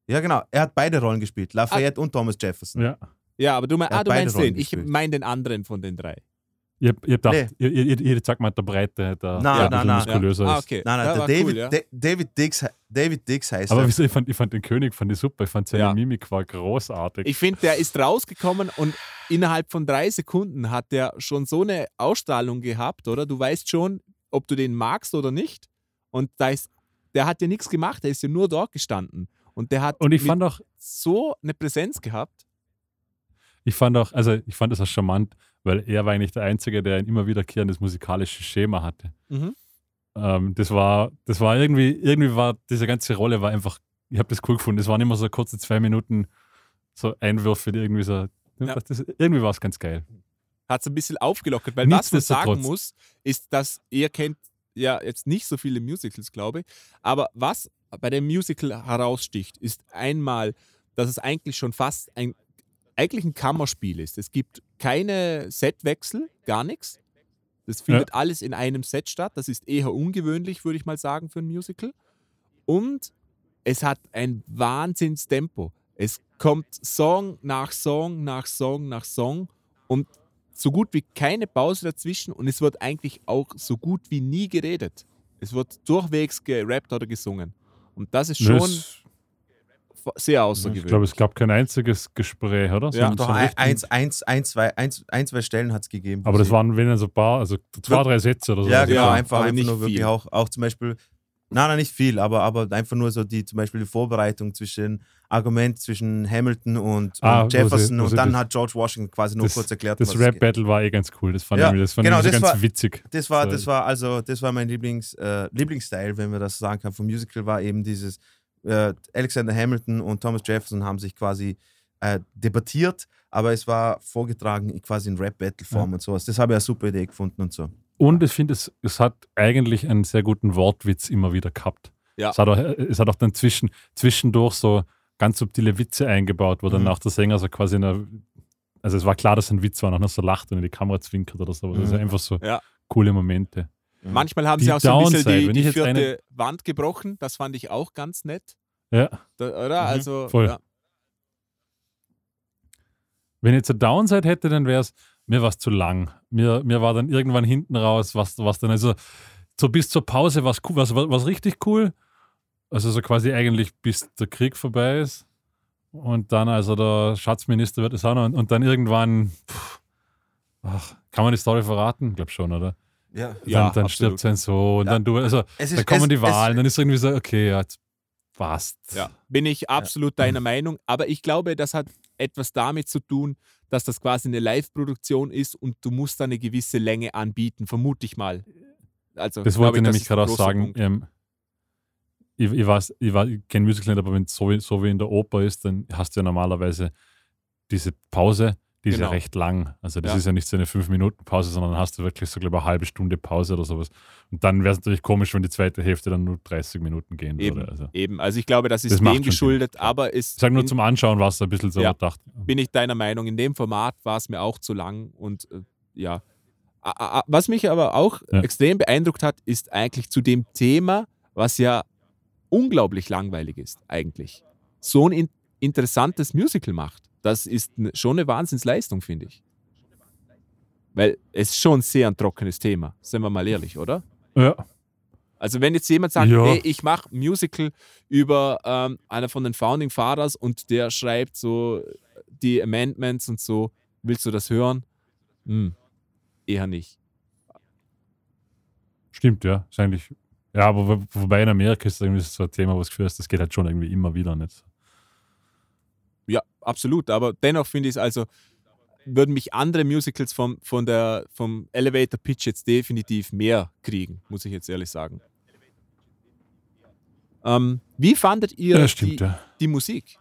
Ja, genau. Er hat beide Rollen gespielt. Lafayette und Thomas Jefferson. ja. Ja, aber du, mein, ah, du meinst Rollen den. Ich gespielt. meine den anderen von den drei. Ich hab, ich hab gedacht, Nee. ihr, ihr, ihr sagt mal, der Breite, der, Nein, der ein nein, nein. muskulöser Ah, ist. okay. Nein, nein, ja, der David, cool, ja. Da- David, Dix, David Dix heißt Aber er. wieso, ich, fand, ich fand den König fand ich super. Ich fand seine Ja. Mimik war großartig. Ich finde, der ist rausgekommen und innerhalb von drei Sekunden hat der schon so eine Ausstrahlung gehabt, oder? Du weißt schon, ob du den magst oder nicht. Und da ist, der hat ja nichts gemacht, der ist ja nur dort gestanden. Und der hat und ich fand auch, so eine Präsenz gehabt. ich fand auch, also ich fand das auch charmant, weil er war eigentlich der Einzige, der ein immer wiederkehrendes musikalisches Schema hatte. Mhm. Ähm, das war, das war irgendwie, irgendwie war diese ganze Rolle war einfach, ich habe das cool gefunden. Es waren immer so kurze zwei Minuten so Einwürfe, die irgendwie so, Ja. das, irgendwie war es ganz geil. Hat es ein bisschen aufgelockert, weil was man sagen muss, ist, dass ihr kennt ja jetzt nicht so viele Musicals, glaube ich. Aber was bei dem Musical heraussticht, ist einmal, dass es eigentlich schon fast ein, eigentlich ein Kammerspiel ist. Es gibt keine Setwechsel, gar nichts. Das findet alles in einem Set statt. Das ist eher ungewöhnlich, würde ich mal sagen, für ein Musical. Und es hat ein Wahnsinnstempo. Es kommt Song nach Song nach Song nach Song und so gut wie keine Pause dazwischen und es wird eigentlich auch so gut wie nie geredet. Es wird durchwegs gerappt oder gesungen. Und das ist schon Das- sehr außergewöhnlich. Ich glaube, es gab kein einziges Gespräch, oder? Ja, So- Doch so ein, eins, eins, ein, zwei, eins, ein, zwei Stellen hat es gegeben. Aber das sie- waren wenn so ein paar, also zwei, drei Sätze oder so. Ja, genau, Ja, einfach, einfach nicht nur wirklich auch, auch zum Beispiel, nein, nein, nicht viel, aber, aber einfach nur so die, zum Beispiel die Vorbereitung zwischen Argument zwischen Hamilton und, Ah, und Jefferson wo und dann das- hat George Washington quasi nur das- kurz erklärt, Das. Rap-Battle war eh ganz cool. Das fand Ja, ich, das fand genau, ich so das ganz war- witzig. Das war, So. das war also, das war mein Lieblings, äh, Lieblingsstyle, wenn man das sagen kann, vom Musical war eben dieses äh, Alexander Hamilton und Thomas Jefferson haben sich quasi äh, debattiert, aber es war vorgetragen quasi in Rap-Battle-Form Ja. und sowas. Das habe ich eine super Idee gefunden und so. Und ich finde, es, es hat eigentlich einen sehr guten Wortwitz immer wieder gehabt. Ja. Es, hat auch, es hat auch dann zwischen, zwischendurch so ganz subtile Witze eingebaut, wo dann Mhm. auch der Sänger so quasi eine, also es war klar, dass es ein Witz war, und auch noch so lacht und in die Kamera zwinkert oder so. Also Mhm. einfach so Ja. coole Momente. Manchmal haben Die sie auch so ein bisschen die, die vierte eine- Wand gebrochen. Das fand ich auch ganz nett. Ja. Da, oder? Mhm, also, voll. Ja. Wenn ich jetzt eine Downside hätte, dann wäre es, mir war es zu lang. Mir, mir war dann irgendwann hinten raus, was, was dann, also so bis zur Pause war es cool, was, was richtig cool. Also so quasi eigentlich bis der Krieg vorbei ist. Und dann, also der Schatzminister wird es auch noch, und, und dann irgendwann, pff, ach, kann man die Story verraten? Ich glaube schon, oder? Ja. Ja, dann stirbt sein Sohn, und Ja. dann du, also Es dann kommen es- die es- Wahlen, dann ist irgendwie so, okay, ja, jetzt passt. Ja, bin ich absolut deiner Meinung. Aber ich glaube, das hat etwas damit zu tun, dass das quasi eine Live-Produktion ist und du musst da eine gewisse Länge anbieten, vermute ich mal. Also, Das wollte ich nämlich ist gerade auch sagen. Ähm, ich, ich weiß, ich, war, ich kenne Musical nicht, aber wenn es so, wie- so wie in der Oper ist, dann hast du ja normalerweise diese Pause, die ist ja Genau. recht lang. Also das Ja. ist ja nicht so eine 5-Minuten-Pause, sondern dann hast du wirklich so, glaube ich, eine halbe Stunde Pause oder sowas. Und dann wäre es natürlich komisch, wenn die zweite Hälfte dann nur 30 Minuten gehen Eben, würde. Also, eben. Also ich glaube, das ist Das dem Sinn, geschuldet, klar. aber es ich sage nur in- zum Anschauen, war es ein bisschen so Ja. gedacht. bin ich deiner Meinung. In dem Format war es mir auch zu lang und äh, ja. A- a- Was mich aber auch Ja. extrem beeindruckt hat, ist eigentlich zu dem Thema, was ja unglaublich langweilig ist, eigentlich. So ein in interessantes Musical macht. Das ist schon eine Wahnsinnsleistung, finde ich. Weil es ist schon sehr ein trockenes Thema, sind wir mal ehrlich, oder? Ja, Also wenn jetzt jemand sagt, Ja. hey, ich mache Musical über ähm, einer von den Founding Fathers und der schreibt so die Amendments und so, willst du das hören? Hm, eher nicht. stimmt, ja. Ist eigentlich, ja, aber wo- wobei in Amerika ist das irgendwie so ein Thema, was geführt ist, das geht halt schon irgendwie immer wieder nicht. Ja, absolut. Aber dennoch finde ich es also, würden mich andere Musicals vom, von der, vom Elevator Pitch jetzt definitiv mehr kriegen, muss ich jetzt ehrlich sagen. Ähm, wie fandet ihr Ja, stimmt, die, ja. die Musik?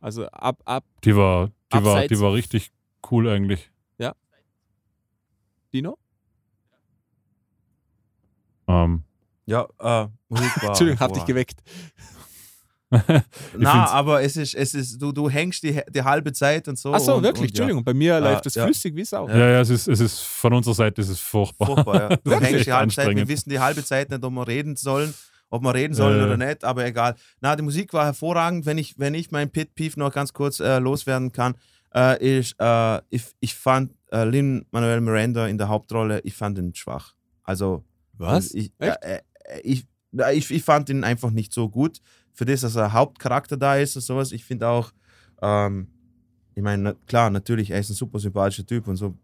Also ab, ab, Die war, die war, die war richtig cool eigentlich. Dino? Ähm, Ja, äh, Musik war. Entschuldigung, hab dich geweckt. Na, aber es ist, es ist, du, du hängst die, die halbe Zeit und so. Ach so, und, wirklich, und, Entschuldigung. Bei mir läuft es ja. flüssig wie Sau. Ja. Ja, ja, es ist, es ist von unserer Seite ist es furchtbar. Furchtbar, ja. Du Das ist hängst die halbe Zeit, wir wissen die halbe Zeit nicht, ob wir reden sollen, ob wir reden sollen Äh. oder nicht, aber egal. Na, die Musik war hervorragend. Wenn ich, wenn ich mein Pit Peeve noch ganz kurz äh, loswerden kann, äh, ich, äh, ich, ich fand äh, Lin Manuel Miranda in der Hauptrolle, ich fand ihn schwach. Also, Was? Ich, Echt? äh, äh, ich, ich, ich fand ihn einfach nicht so gut. Für das, dass er Hauptcharakter da ist und sowas. Ich finde auch, ähm, ich meine, klar, natürlich, er ist ein super sympathischer Typ und so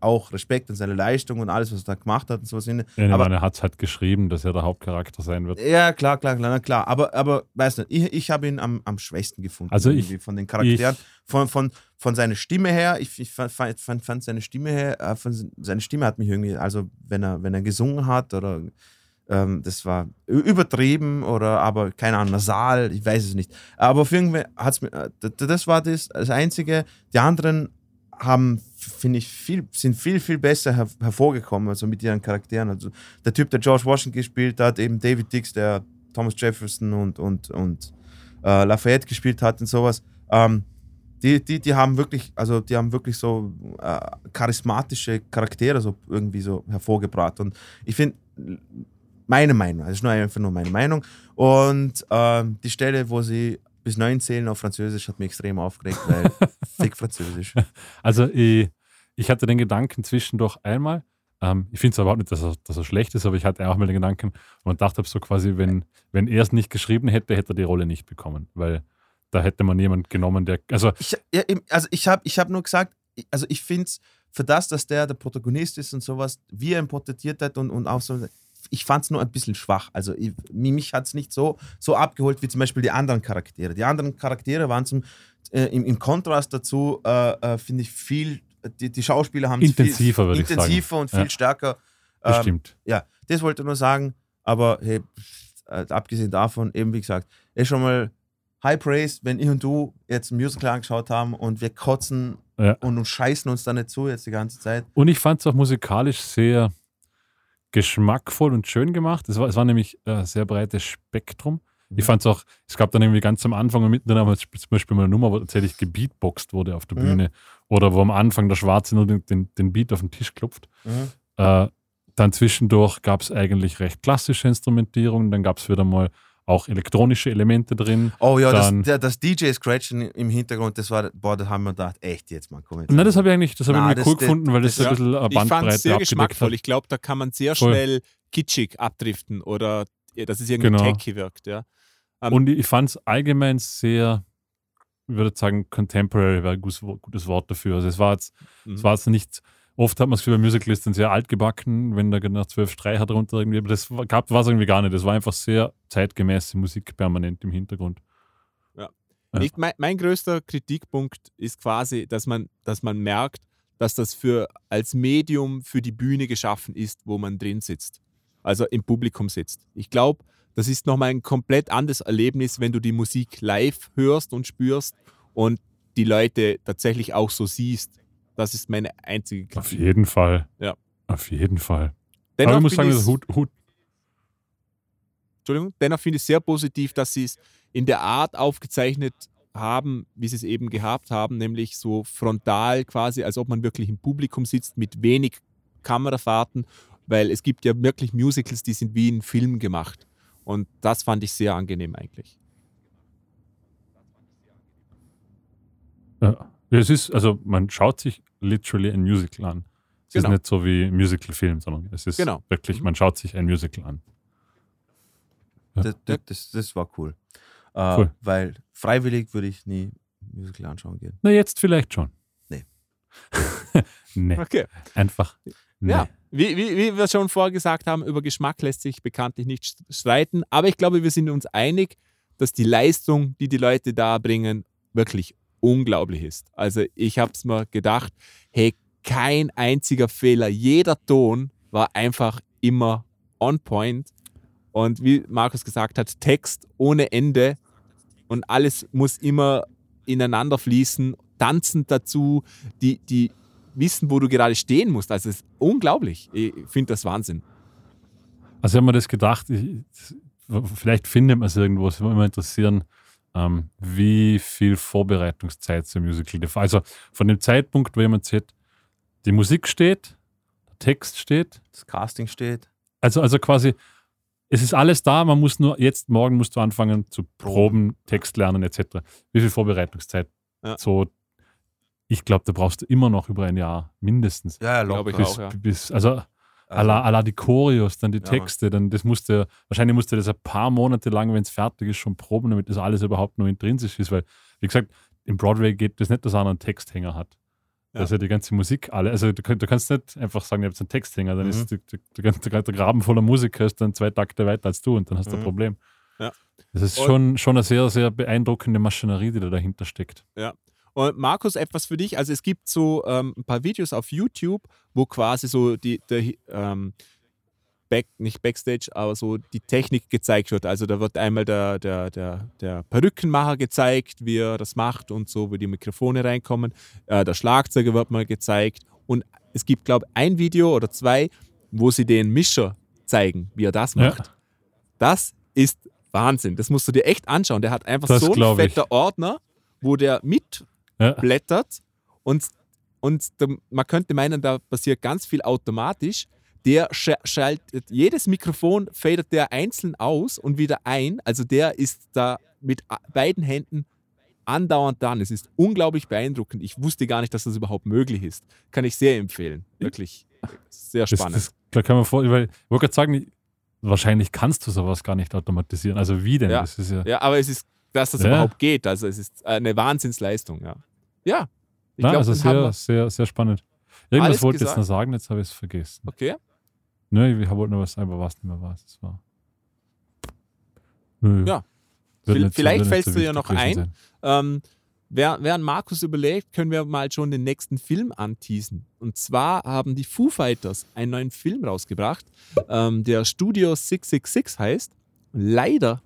auch Respekt an seine Leistung und alles, was er da gemacht hat und sowas. Ja, aber, meine, er hat es halt geschrieben, dass er der Hauptcharakter sein wird. ja, klar, klar, klar, na klar. Aber, aber weiß nicht, ich, ich habe ihn am, am schwächsten gefunden. Also ich- von den Charakteren. ich- Von, von, von seiner Stimme her, ich, ich fand, fand, fand, fand seine Stimme her, äh, von, seine Stimme hat mich irgendwie, also wenn er, wenn er gesungen hat oder ähm, das war übertrieben oder aber keine Ahnung, nasal, ich weiß es nicht. Aber auf irgendwie hat es mir, äh, das war das, das Einzige. Die anderen haben, finde ich, viel, sind viel, viel besser her hervorgekommen, also mit ihren Charakteren. Also der Typ, der George Washington gespielt hat, eben David Dix, der Thomas Jefferson und, und, und äh, Lafayette gespielt hat und sowas. Ähm, die, die, die haben wirklich, also die haben wirklich so äh, charismatische Charaktere so irgendwie so hervorgebracht. Und ich finde, meine Meinung, das ist nur einfach nur meine Meinung. Und ähm, die Stelle, wo sie bis neun zählen auf Französisch, hat mich extrem aufgeregt, weil fick Französisch. Also ich, ich hatte den Gedanken zwischendurch einmal, ähm, ich finde es überhaupt nicht, dass er, dass er schlecht ist, aber ich hatte auch mal den Gedanken und dachte so quasi, wenn, wenn er es nicht geschrieben hätte, hätte er die Rolle nicht bekommen, weil da hätte man jemand genommen, der, also Ich, ja, also ich habe ich hab nur gesagt, ich- also ich finde es für das, dass der der Protagonist ist und sowas, wie er ihn porträtiert hat und, und auch so, ich fand es nur ein bisschen schwach. Also ich, mich hat es nicht so, so abgeholt wie zum Beispiel die anderen Charaktere. Die anderen Charaktere waren zum, äh, im, im Kontrast dazu, äh, äh, finde ich, viel, die, die Schauspieler haben Intensiver, viel, würde ich sagen. intensiver und viel Ja. stärker. ähm, bestimmt. ja, das wollte ich nur sagen. Aber hey, äh, abgesehen davon, eben wie gesagt, ist schon mal High Praise, wenn ich und du jetzt ein Musical angeschaut haben und wir kotzen Ja. und, und scheißen uns da nicht zu jetzt die ganze Zeit. Und ich fand es auch musikalisch sehr geschmackvoll und schön gemacht. Es war, es war nämlich ein sehr breites Spektrum. Ich fand es auch, es gab dann irgendwie ganz am Anfang und mittendrin haben wir zum Beispiel mal eine Nummer, wo tatsächlich gebeatboxt wurde auf der Mhm. Bühne. Oder wo am Anfang der Schwarze nur den, den, den Beat auf den Tisch klopft. Mhm. Äh, dann zwischendurch gab es eigentlich recht klassische Instrumentierung. Dann gab es wieder mal auch elektronische Elemente drin. Oh ja, das, der, das DJ-Scratchen im Hintergrund, das war, boah, da haben wir gedacht, echt jetzt mal, komm jetzt. Na, das habe ich eigentlich, das habe ich das- cool das- gefunden, weil das, das- ein bisschen eine Ich fand Bandbreite es sehr geschmackvoll. hat. Ich glaube, da kann man sehr Voll. schnell kitschig abdriften oder ja, dass es irgendwie Genau. tacky wirkt. Ja. Ähm, Und ich fand es allgemein sehr, ich würde sagen, contemporary wäre ein gutes, gutes Wort dafür. Also es war jetzt, Mhm. es war jetzt nicht, oft hat man das Gefühl, bei Musical ist dann sehr altgebacken, wenn da noch zwölf Streicher drunter irgendwie, aber das war- gab es irgendwie gar nicht. Das war einfach sehr zeitgemäße Musik permanent im Hintergrund. Ja. Ich, mein, mein größter Kritikpunkt ist quasi, dass man, dass man merkt, dass das für als Medium für die Bühne geschaffen ist, wo man drin sitzt. Also im Publikum sitzt. Ich glaube, das ist nochmal ein komplett anderes Erlebnis, wenn du die Musik live hörst und spürst und die Leute tatsächlich auch so siehst. Das ist meine einzige Auf Kritik. jeden Fall. Ja. Auf jeden Fall. Dennoch aber ich muss sagen, das Hut, Hut, Entschuldigung, dennoch finde ich es sehr positiv, dass sie es in der Art aufgezeichnet haben, wie sie es eben gehabt haben, nämlich so frontal quasi, als ob man wirklich im Publikum sitzt mit wenig Kamerafahrten, weil es gibt ja wirklich Musicals, die sind wie ein Film gemacht. Und das fand ich sehr angenehm eigentlich. Ja, Es ist, also man schaut sich literally ein Musical an. Es Genau. ist nicht so wie ein Musical-Film, sondern es ist Genau. wirklich, man schaut sich ein Musical an. Ja. Das, das, das, war cool. Äh, Cool. Weil freiwillig würde ich nie Musical anschauen gehen. Na, jetzt vielleicht schon. Nee. nee, Okay. einfach. Nee. Ja, wie, wie, wie wir schon vorher gesagt haben, über Geschmack lässt sich bekanntlich nicht st- streiten, aber ich glaube, wir sind uns einig, dass die Leistung, die die Leute da bringen, wirklich unglaublich ist. Also ich habe es mir gedacht, hey, kein einziger Fehler, jeder Ton war einfach immer on point und wie Markus gesagt hat, Text ohne Ende und alles muss immer ineinander fließen, tanzend dazu, die, die wissen, wo du gerade stehen musst. Also es ist unglaublich. Ich finde das Wahnsinn. Also ich habe das gedacht, ich, vielleicht findet man es irgendwo, es würde mich immer interessieren, ähm, wie viel Vorbereitungszeit zum Musical. Also von dem Zeitpunkt, wo jemand sieht, die Musik steht, der Text steht, Das Casting steht. also, also quasi, es ist alles da, man muss nur, jetzt morgen musst du anfangen zu proben, Text lernen etc. Wie viel Vorbereitungszeit? Ja. So, ich glaube, da brauchst du immer noch über ein Jahr, mindestens. Ja, ja, Glaub locker. ich Bis, auch, ja. bis, Also, Alla, alla die Choreos, dann die Ja. Texte, dann das musste, wahrscheinlich musste das ein paar Monate lang, wenn es fertig ist, schon proben, damit das alles überhaupt nur intrinsisch ist, weil, wie gesagt, im Broadway geht das nicht, dass einer einen Texthänger hat. Ja. Also die ganze Musik, alle, also du, du kannst nicht einfach sagen, ihr habt einen Texthänger, dann Mhm. ist die, die, die, ganze- der Graben voller Musiker ist dann zwei Takte weiter als du und dann hast du ein Mhm. Problem. Ja. Das ist Und- schon, schon eine sehr, sehr beeindruckende Maschinerie, die da dahinter steckt. Und Markus, etwas für dich. Also es gibt so ähm, ein paar Videos auf YouTube, wo quasi so die, der, ähm, Back, nicht Backstage, aber so die Technik gezeigt wird. Also da wird einmal der, der, der, der Perückenmacher gezeigt, wie er das macht und so, wie die Mikrofone reinkommen. Äh, der Schlagzeuger wird mal gezeigt. Und es gibt, glaube ich, ein Video oder zwei, wo sie den Mischer zeigen, wie er das Ja. macht. Das ist Wahnsinn. Das musst du dir echt anschauen. Der hat einfach Das so einen fetter Ordner, wo der mitblättert Ja. und, und da, man könnte meinen, da passiert ganz viel automatisch. Der sch- schaltet jedes Mikrofon, fadet der einzeln aus und wieder ein. Also der ist da mit beiden Händen andauernd dran. Es ist unglaublich beeindruckend. Ich wusste gar nicht, dass das überhaupt möglich ist. Kann ich sehr empfehlen. Wirklich sehr Das, spannend. das, da kann man vor, weil ich wollte gerade sagen, wahrscheinlich kannst du sowas gar nicht automatisieren. Also wie denn? Ja. Das ist ja, Ja, aber es ist, dass das Ja. überhaupt geht. Also es ist eine Wahnsinnsleistung, ja. Ja. Ich Na, glaub, also sehr, sehr, sehr spannend. Irgendwas Alles wollte ich jetzt noch sagen, jetzt habe ich es vergessen. Okay. Nö, ich wollte nur was sagen, aber was nicht mehr was es war. Nö. Ja. Wird so- vielleicht nicht fällst so du ja wichtig noch ein. Ähm, während Markus überlegt, können wir mal schon den nächsten Film anteasen. Und zwar haben die Foo Fighters einen neuen Film rausgebracht, ähm, der Studio 666 heißt. Leider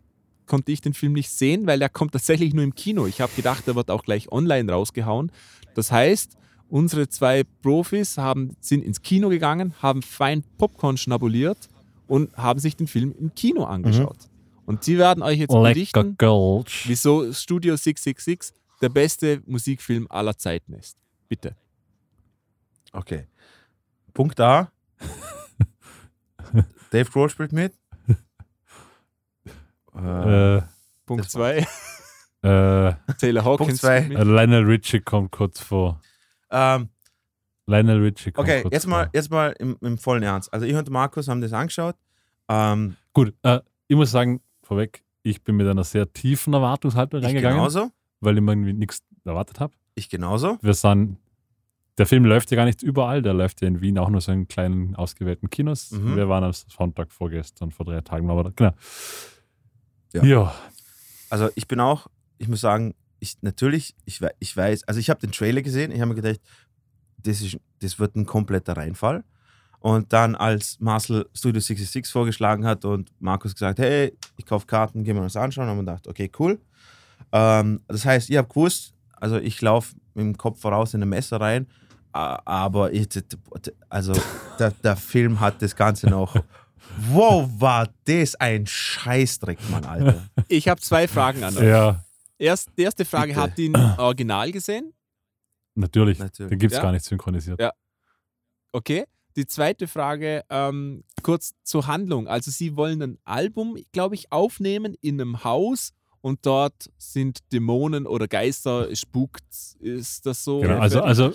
konnte ich den Film nicht sehen, weil der kommt tatsächlich nur im Kino. Ich habe gedacht, der wird auch gleich online rausgehauen. Das heißt, unsere zwei Profis haben, sind ins Kino gegangen, haben fein Popcorn schnabuliert und haben sich den Film im Kino angeschaut. Und sie werden euch jetzt Lecker berichten, Gulch. wieso Studio 666 der beste Musikfilm aller Zeiten ist. Bitte. Okay. Punkt A. Dave Grohl spielt mit. Äh, Äh, Punkt Das 2. äh, Taylor Hawkins. Punkt zwei. spielt äh. Lionel Richie kommt kurz vor. ähm, Lionel Richie kommt okay, kurz jetzt mal, vor. jetzt mal im, im vollen Ernst. Also ich und Markus haben das angeschaut. Ähm, Gut, äh, ich muss sagen, vorweg, ich bin mit einer sehr tiefen Erwartungshaltung ich reingegangen, genauso. weil ich mir irgendwie nichts erwartet habe. Ich genauso. Wir sind, der Film läuft ja gar nicht überall, der läuft ja in Wien auch nur so in kleinen ausgewählten Kinos. Mhm. Wir waren am Sonntag vorgestern, vor drei Tagen, aber genau. Ja. ja. Also ich bin auch, ich muss sagen, ich natürlich, ich, ich weiß, also ich habe den Trailer gesehen, ich habe mir gedacht, das, ist, das wird ein kompletter Reinfall. Und dann, als Marcel Studio 66 vorgeschlagen hat und Markus gesagt, hey, ich kaufe Karten, gehen wir uns anschauen, haben wir gedacht, okay, cool. Ähm, das heißt, ich habe gewusst, also ich laufe mit dem Kopf voraus in eine Messe rein, aber ich, also der, der Film hat das Ganze noch. Wow, war das ein Scheißdreck, Mann, Alter. Ich habe zwei Fragen an euch. Ja, Erst, die erste Frage, Bitte. habt ihr ihn original gesehen? natürlich. Natürlich. Den gibt es Ja. gar nicht synchronisiert. Ja. Okay. Die zweite Frage, ähm, kurz zur Handlung. Also Sie wollen ein Album, glaube ich, aufnehmen in einem Haus und dort sind Dämonen oder Geister, es spukt. Ist das so? Genau, also, also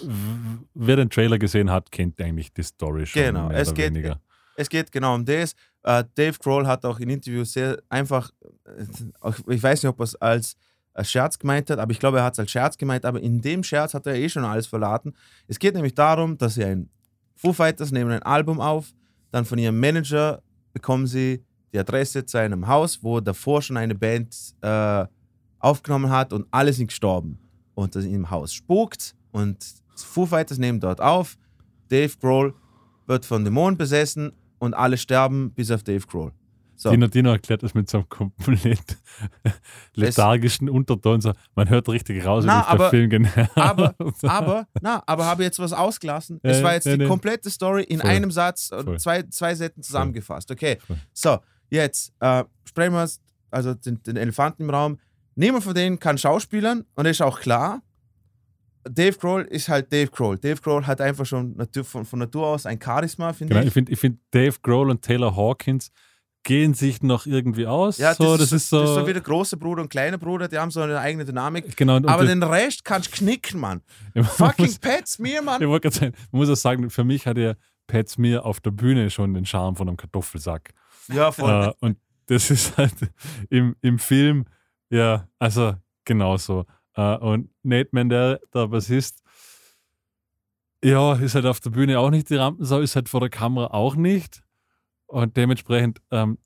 wer den Trailer gesehen hat, kennt eigentlich die Story schon. Genau, mehr es oder geht- weniger. Es geht genau um das. Äh, Dave Grohl hat auch in Interviews sehr einfach, äh, ich weiß nicht, ob er es als Scherz gemeint hat, aber ich glaube, er hat es als Scherz gemeint, aber in dem Scherz hat er eh schon alles verraten. Es geht nämlich darum, dass sie ein Foo Fighters nehmen ein Album auf, dann von ihrem Manager bekommen sie die Adresse zu einem Haus, wo davor schon eine Band äh, aufgenommen hat und alle sind gestorben. Und das im Haus spukt und Foo Fighters nehmen dort auf. Dave Grohl wird von Dämonen besessen und alle sterben, bis auf Dave Grohl. So. Dino Dino erklärt das mit so einem komplett lethargischen Unterton. So, man hört richtig raus, Na, ist der aber- Film genau. aber, aber, na, aber habe jetzt was ausgelassen. Ja, es war jetzt ja, die nee. komplette Story in Voll. einem Satz, äh, Voll. zwei, zwei Sätzen zusammengefasst. Okay, Voll. so, jetzt äh, sprechen wir uns, also den, den Elefanten im Raum. Niemand von denen kann schauspielern und das ist auch klar. Dave Grohl ist halt Dave Grohl. Dave Grohl hat einfach schon von, von Natur aus ein Charisma, finde Genau, ich. ich finde, ich find Dave Grohl und Taylor Hawkins gehen sich noch irgendwie aus. Ja, so, das, ist so. Das ist so wie der große Bruder und kleine Bruder, die haben so eine eigene Dynamik. genau, und, Aber und den Rest kannst du knicken, Mann. man Fucking muss, Pat Smear, Mann. ich wollte gerade sagen, man muss auch sagen, für mich hat ja Pat Smear auf der Bühne schon den Charme von einem Kartoffelsack. Ja, voll. Äh, und das ist halt im, im Film, ja, also genauso. Äh, und Nate Mandel, der Bassist, ja, ist halt auf der Bühne auch nicht die Rampensau, ist halt vor der Kamera auch nicht. Und dementsprechend, ähm,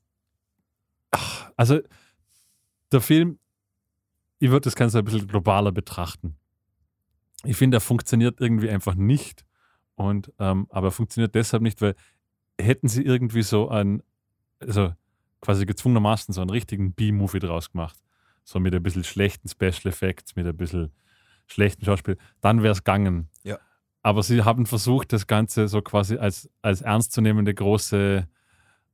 ach, also der Film, ich würde das Ganze ein bisschen globaler betrachten. Ich finde, er funktioniert irgendwie einfach nicht. Und, ähm, aber er funktioniert deshalb nicht, weil hätten sie irgendwie so ein, also quasi gezwungenermaßen so einen richtigen B-Movie draus gemacht. So mit ein bisschen schlechten Special Effects, mit ein bisschen schlechten Schauspiel, dann wäre es gegangen. Ja. Aber sie haben versucht, das Ganze so quasi als, als ernstzunehmende große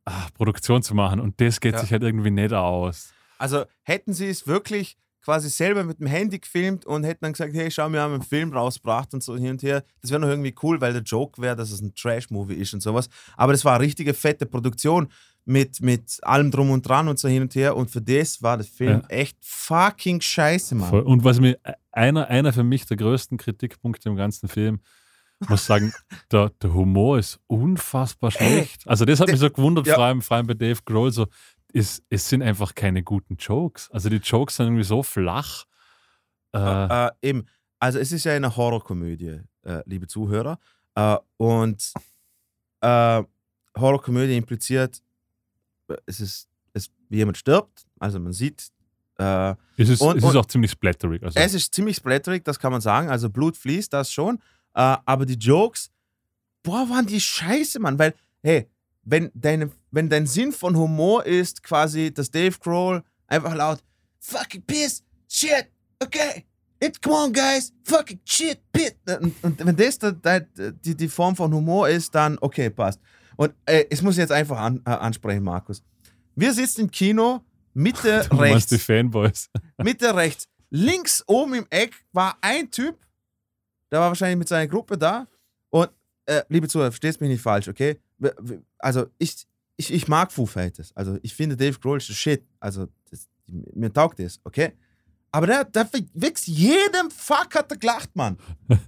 ah, Produktion zu machen und das geht Ja. sich halt irgendwie nicht aus. Also hätten sie es wirklich quasi selber mit dem Handy gefilmt und hätten dann gesagt, hey, schau, wir haben einen Film rausgebracht und so hin und her. Das wäre noch irgendwie cool, weil der Joke wäre, dass es ein Trash-Movie ist und sowas. Aber das war eine richtige fette Produktion mit, mit allem drum und dran und so hin und her. Und für das war der Film Ja. echt fucking scheiße, Mann. Voll. Und was mir einer, einer für mich der größten Kritikpunkte im ganzen Film, muss sagen, der, der Humor ist unfassbar schlecht. Also das hat mich so gewundert, Ja. vor, allem, vor allem bei Dave Grohl, so, ist, es sind einfach keine guten Jokes. Also die Jokes sind irgendwie so flach. Äh, Äh, eben, also es ist ja eine Horrorkomödie, äh, liebe Zuhörer. Äh, und äh, Horrorkomödie impliziert, äh, es ist, es, wie jemand stirbt, also man sieht, äh, es ist, und- es ist auch ziemlich splatterig. Also, es ist ziemlich splatterig, das kann man sagen, also Blut fließt, das schon. Äh, aber die Jokes, boah, waren die scheiße, Mann, weil, hey, wenn, deine, wenn dein Sinn von Humor ist, quasi, dass Dave Grohl einfach laut, fucking piss, shit, okay, it, come on, guys, fucking shit, pit. Und, und wenn das da, da, die, die Form von Humor ist, dann, okay, passt. Und äh, es muss ich jetzt einfach an, äh, ansprechen, Markus. Wir sitzen im Kino, Mitte du rechts. die Fanboys. Mitte rechts. Links oben im Eck war ein Typ, der war wahrscheinlich mit seiner Gruppe da. Und, äh, liebe Zuhörer, verstehst mich nicht falsch, okay? Also, ich, ich, ich mag Foo Fighters. Also, ich finde Dave Grohl ist Shit. Also, das, mir taugt das, okay? Aber der, der wächst jedem Fuck hat er gelacht, Mann.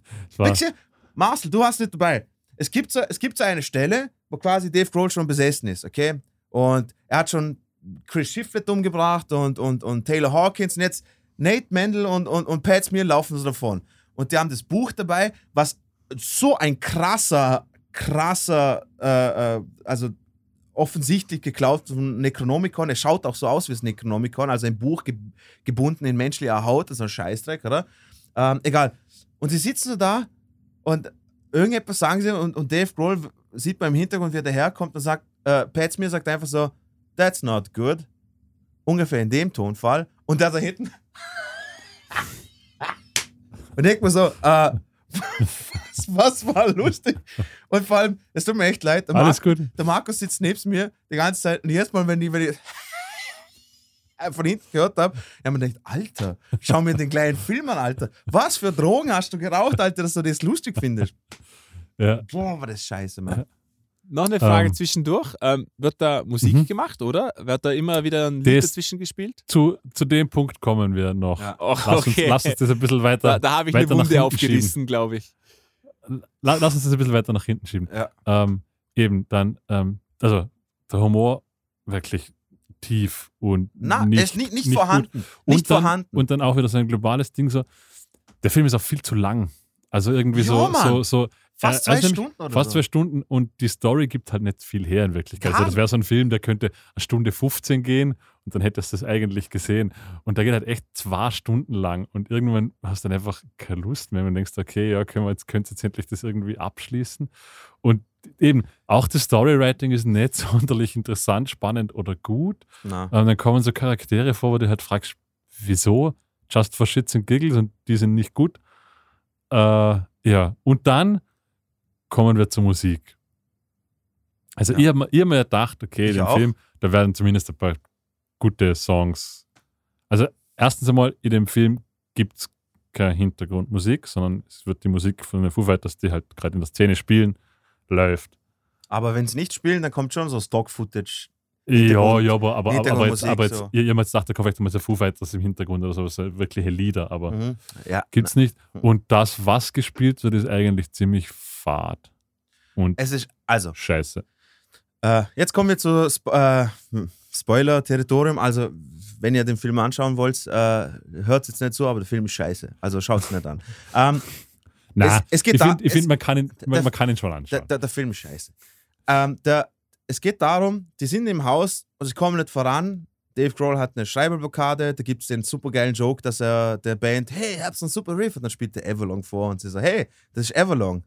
Marcel, du hast nicht dabei. Es gibt, so, es gibt so eine Stelle, wo quasi Dave Grohl schon besessen ist, okay? Und er hat schon Chris Shiflett umgebracht und, und, und Taylor Hawkins und jetzt Nate Mendel und, und, und Pat Smear laufen so davon. Und die haben das Buch dabei, was so ein krasser, krasser, äh, äh, also offensichtlich geklaut von Necronomicon. Er schaut auch so aus wie das Necronomicon, also ein Buch ge gebunden in menschlicher Haut, das ist ein Scheißdreck, oder? Ähm, egal. Und sie sitzen so da und irgendetwas sagen sie und, und Dave Grohl sieht man im Hintergrund, wie er daherkommt und sagt, äh, Pat Smear sagt einfach so, that's not good. Ungefähr in dem Tonfall. Und der da hinten. und denkt mir so, äh, was, was war lustig? Und vor allem, es tut mir echt leid, der, alles Mar gut. der Markus sitzt neben mir die ganze Zeit und jedes Mal, wenn ich, wenn ich von hinten gehört habe, ja, man denkt, Alter, schau mir den kleinen Film an, Alter. Was für Drogen hast du geraucht, Alter, dass du das lustig findest? Ja. Boah, war das scheiße, Mann. Noch eine Frage Ähm. zwischendurch. Ähm, wird da Musik Mhm. gemacht, oder? Wird da immer wieder ein Lied dazwischen gespielt? Zu, zu dem Punkt kommen wir noch. Ja. Oh, Lass, uns, lass uns das ein bisschen weiter, Da, da habe ich eine Wunde aufgerissen, glaube ich. La- lass uns das ein bisschen weiter nach hinten schieben. Ja. Ähm, eben, dann, ähm, also der Humor wirklich tief und Na, nicht, er ist nicht, nicht, nicht vorhanden. Gut. Nicht und dann, vorhanden. Und dann auch wieder so ein globales Ding so, der Film ist auch viel zu lang. Also irgendwie Ja, so, so, so Fast äh, zwei also Stunden oder Fast so. zwei Stunden und die Story gibt halt nicht viel her in Wirklichkeit. Also das wäre so ein Film, der könnte eine Stunde 15 gehen und dann hättest du das eigentlich gesehen. Und der geht halt echt zwei Stunden lang und irgendwann hast du dann einfach keine Lust mehr und denkst, okay, ja, können wir jetzt, könnt jetzt endlich das irgendwie abschließen. Und eben, auch das Storywriting ist nicht sonderlich interessant, spannend oder gut. Na. Und dann kommen so Charaktere vor, wo du halt fragst, wieso? Just for Shits and Giggles und die sind nicht gut. Äh, ja, und dann kommen wir zur Musik. Also Ja. ich habe mir, hab mir gedacht, okay, Ich den auch. Film, da werden zumindest ein paar gute Songs. Also erstens einmal, in dem Film gibt es keine Hintergrundmusik, sondern es wird die Musik von den Foo Fighters, die halt gerade in der Szene spielen, läuft. Aber wenn sie nicht spielen, dann kommt schon so Stock-Footage. Ja, ja, aber, aber, aber, aber jetzt, aber jetzt so. ihr, ihr habt jetzt gedacht, da kommt vielleicht mal so Foo Fighters im Hintergrund oder so, wirkliche Lieder, aber Mhm. Ja. gibt's nicht. Mhm. Und das, was gespielt wird, ist eigentlich ziemlich fad und Es ist, also, scheiße. Äh, jetzt kommen wir zu Sp äh, hm, Spoiler-Territorium. Also, wenn ihr den Film anschauen wollt, äh, hört es jetzt nicht zu, aber der Film ist scheiße. Also schaut es nicht an. Ähm, Na, es, es geht ich finde, find, man, kann ihn, man, der- man kann ihn schon der, anschauen. der, der Film ist scheiße. Ähm, der, es geht darum, die sind im Haus und sie kommen nicht voran. Dave Grohl hat eine Schreiberblockade, da gibt es den supergeilen Joke, dass er der Band, hey, ihr habt einen super Riff und dann spielt der Everlong vor und sie so, hey, das ist Everlong.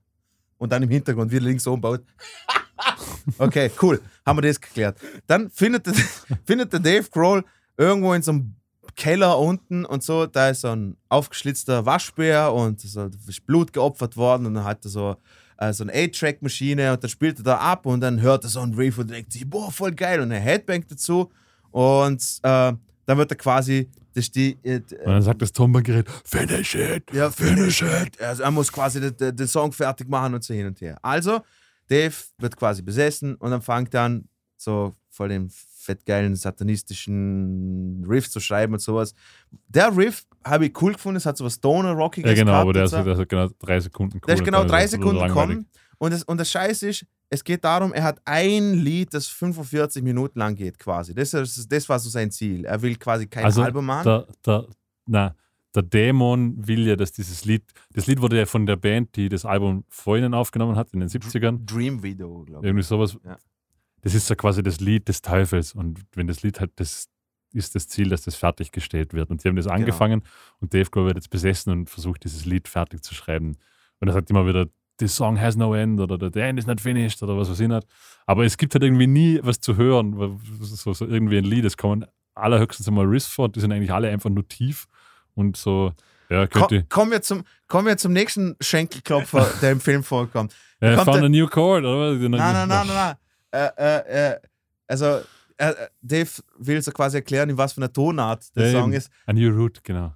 Und dann im Hintergrund wieder links oben baut. Okay, cool. Haben wir das geklärt. Dann findet der, findet der Dave Grohl irgendwo in so einem Keller unten und so, da ist so ein aufgeschlitzter Waschbär und so ist Blut geopfert worden und dann hat er so, äh, so eine A-Track-Maschine und dann spielt er da ab und dann hört er so einen Riff und denkt sich, boah, voll geil und er Headbangt dazu und äh, dann wird er quasi, das die, äh, Und dann sagt das Tonbandgerät, finish it. ja, finish it. Also er muss quasi den, den, den Song fertig machen und so hin und her. Also, Dave wird quasi besessen und dann fängt dann so voll den fettgeilen satanistischen Riff zu schreiben und sowas. Der Riff habe ich cool gefunden, es hat so was Stoner-Rockiges Ja, genau, gehabt aber der ist, der ist genau drei Sekunden cool. Der ist genau drei Sekunden gekommen. Und das, und das Scheiß ist, es geht darum, er hat ein Lied, das 45 Minuten lang geht, quasi. Das, ist, das war so sein Ziel. Er will quasi kein Also, Album machen. Der, der, na, der Dämon will ja, dass dieses Lied, das Lied wurde ja von der Band, die das Album vor ihnen aufgenommen hat, in den 70ern, Dream Video, glaube ich. irgendwie sowas. Ja. Das ist ja quasi das Lied des Teufels. Und wenn das Lied halt, das ist das Ziel, dass das fertiggestellt wird. Und die haben Genau. das angefangen und Dave Grohl wird jetzt besessen und versucht, dieses Lied fertig zu schreiben. Und er sagt immer wieder, the song has no end oder the end is not finished oder was weiß ich nicht. Aber es gibt halt irgendwie nie was zu hören, so, so irgendwie ein Lied. Es kommen allerhöchstens einmal Riffs vor, die sind eigentlich alle einfach nur tief und so, ja, könnte. Komm, kommen, wir zum, kommen wir zum nächsten Schenkelklopfer, der im Film vorkommt. Äh, found der- a new chord, oder? Nein, nein, nein, nein, nein. Äh, äh, also, Dave will so quasi erklären, in was für einer Tonart der Ja, Song eben. ist. A new root, genau.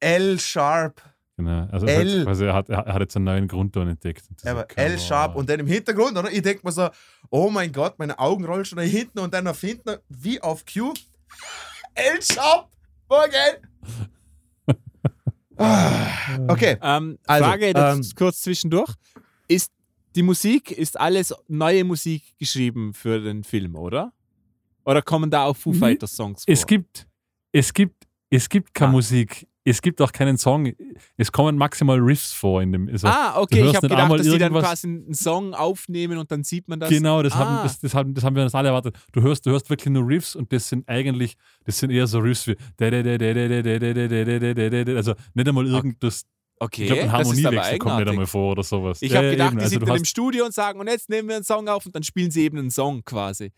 L-Sharp, genau. Also L. Hat, quasi, er, hat, er hat jetzt einen neuen Grundton entdeckt. Kein L-Sharp und dann im Hintergrund, oder? Ich denke mir so, oh mein Gott, meine Augen rollen schon nach hinten und dann auf hinten, wie auf Q. L-Sharp, geil. Ah, okay, Ähm, Also, Frage ähm, kurz zwischendurch. Ist die Musik, ist alles neue Musik geschrieben für den Film, oder? Oder kommen da auch Foo Mhm. Fighters Songs vor? Es gibt, es gibt, es gibt keine Ah. Musik. Es gibt auch keinen Song. Es kommen maximal Riffs vor in dem. Also, ah, okay, ich habe gedacht, dass die dann quasi einen Song aufnehmen und dann sieht man das. Genau, das, ah, haben, das, das, haben, das haben wir uns alle erwartet. Du hörst, du hörst wirklich nur Riffs und das sind eigentlich, das sind eher so Riffs wie also nicht einmal irgendwas, okay, ich glaube ein Harmoniewechsel kommt nicht einmal vor oder sowas. Ich Ja, habe ja, gedacht, eben. die Also sind dann im Studio und sagen, und jetzt nehmen wir einen Song auf und dann spielen sie eben einen Song quasi.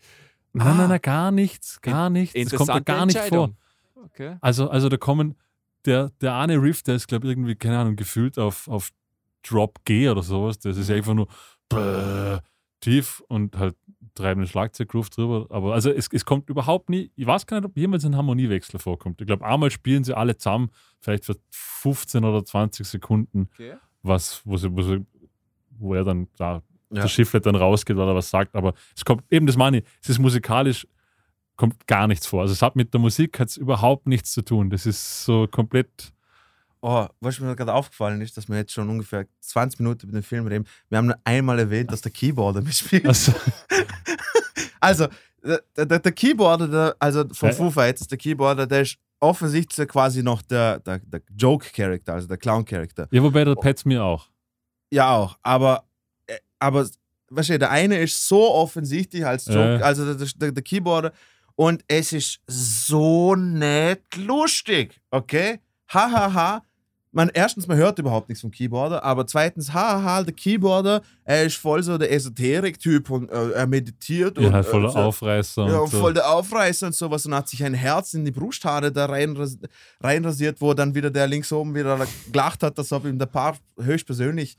Nein, nein, Ah. nein, gar nichts, gar nichts. Das kommt da gar nicht vor. Okay. Also, also da kommen, der, der eine Riff, der ist, glaube ich, irgendwie, keine Ahnung, gefühlt auf, auf Drop G oder sowas. Das ist einfach nur bäh, tief und halt treibenden Schlagzeuggroove drüber. Aber also es, es kommt überhaupt nie, ich weiß gar nicht, ob jemals ein Harmoniewechsel vorkommt. Ich glaube, einmal spielen sie alle zusammen, vielleicht für 15 oder 20 Sekunden, okay. was, wo, sie, wo, sie, wo er dann da Ja. der Schifflet dann rausgeht, weil er was sagt. Aber es kommt eben das meine ich, es ist musikalisch kommt gar nichts vor. Also es hat mit der Musik hat's überhaupt nichts zu tun. Das ist so komplett. Oh, was mir gerade aufgefallen ist, dass wir jetzt schon ungefähr 20 Minuten über den Film reden. Wir haben nur einmal erwähnt, dass der Keyboarder mitspielt. Also, Also, der, der, der Keyboarder, der, also von Ja. Foo Fighters, der Keyboarder, der ist offensichtlich quasi noch der, der, der Joke-Character, also der Clown-Character. ja, wobei der Petz mir auch. Ja, auch, aber, aber weißt du, der eine ist so offensichtlich als Joke, Ja. also der, der, der Keyboarder, und es ist so nicht lustig, okay? Hahaha. Ha, ha. Man, erstens, man hört überhaupt nichts vom Keyboarder, aber zweitens, hahaha, ha, der Keyboarder, er ist voll so der Esoterik-Typ und äh, er meditiert Ja, und halt äh, so- Aufreißer. ja, und so. voll der Aufreißer und sowas und hat sich ein Herz in die Brusthaare da rein, reinrasiert, wo dann wieder der links oben wieder gelacht hat, dass ob ihm der Paar höchstpersönlich äh,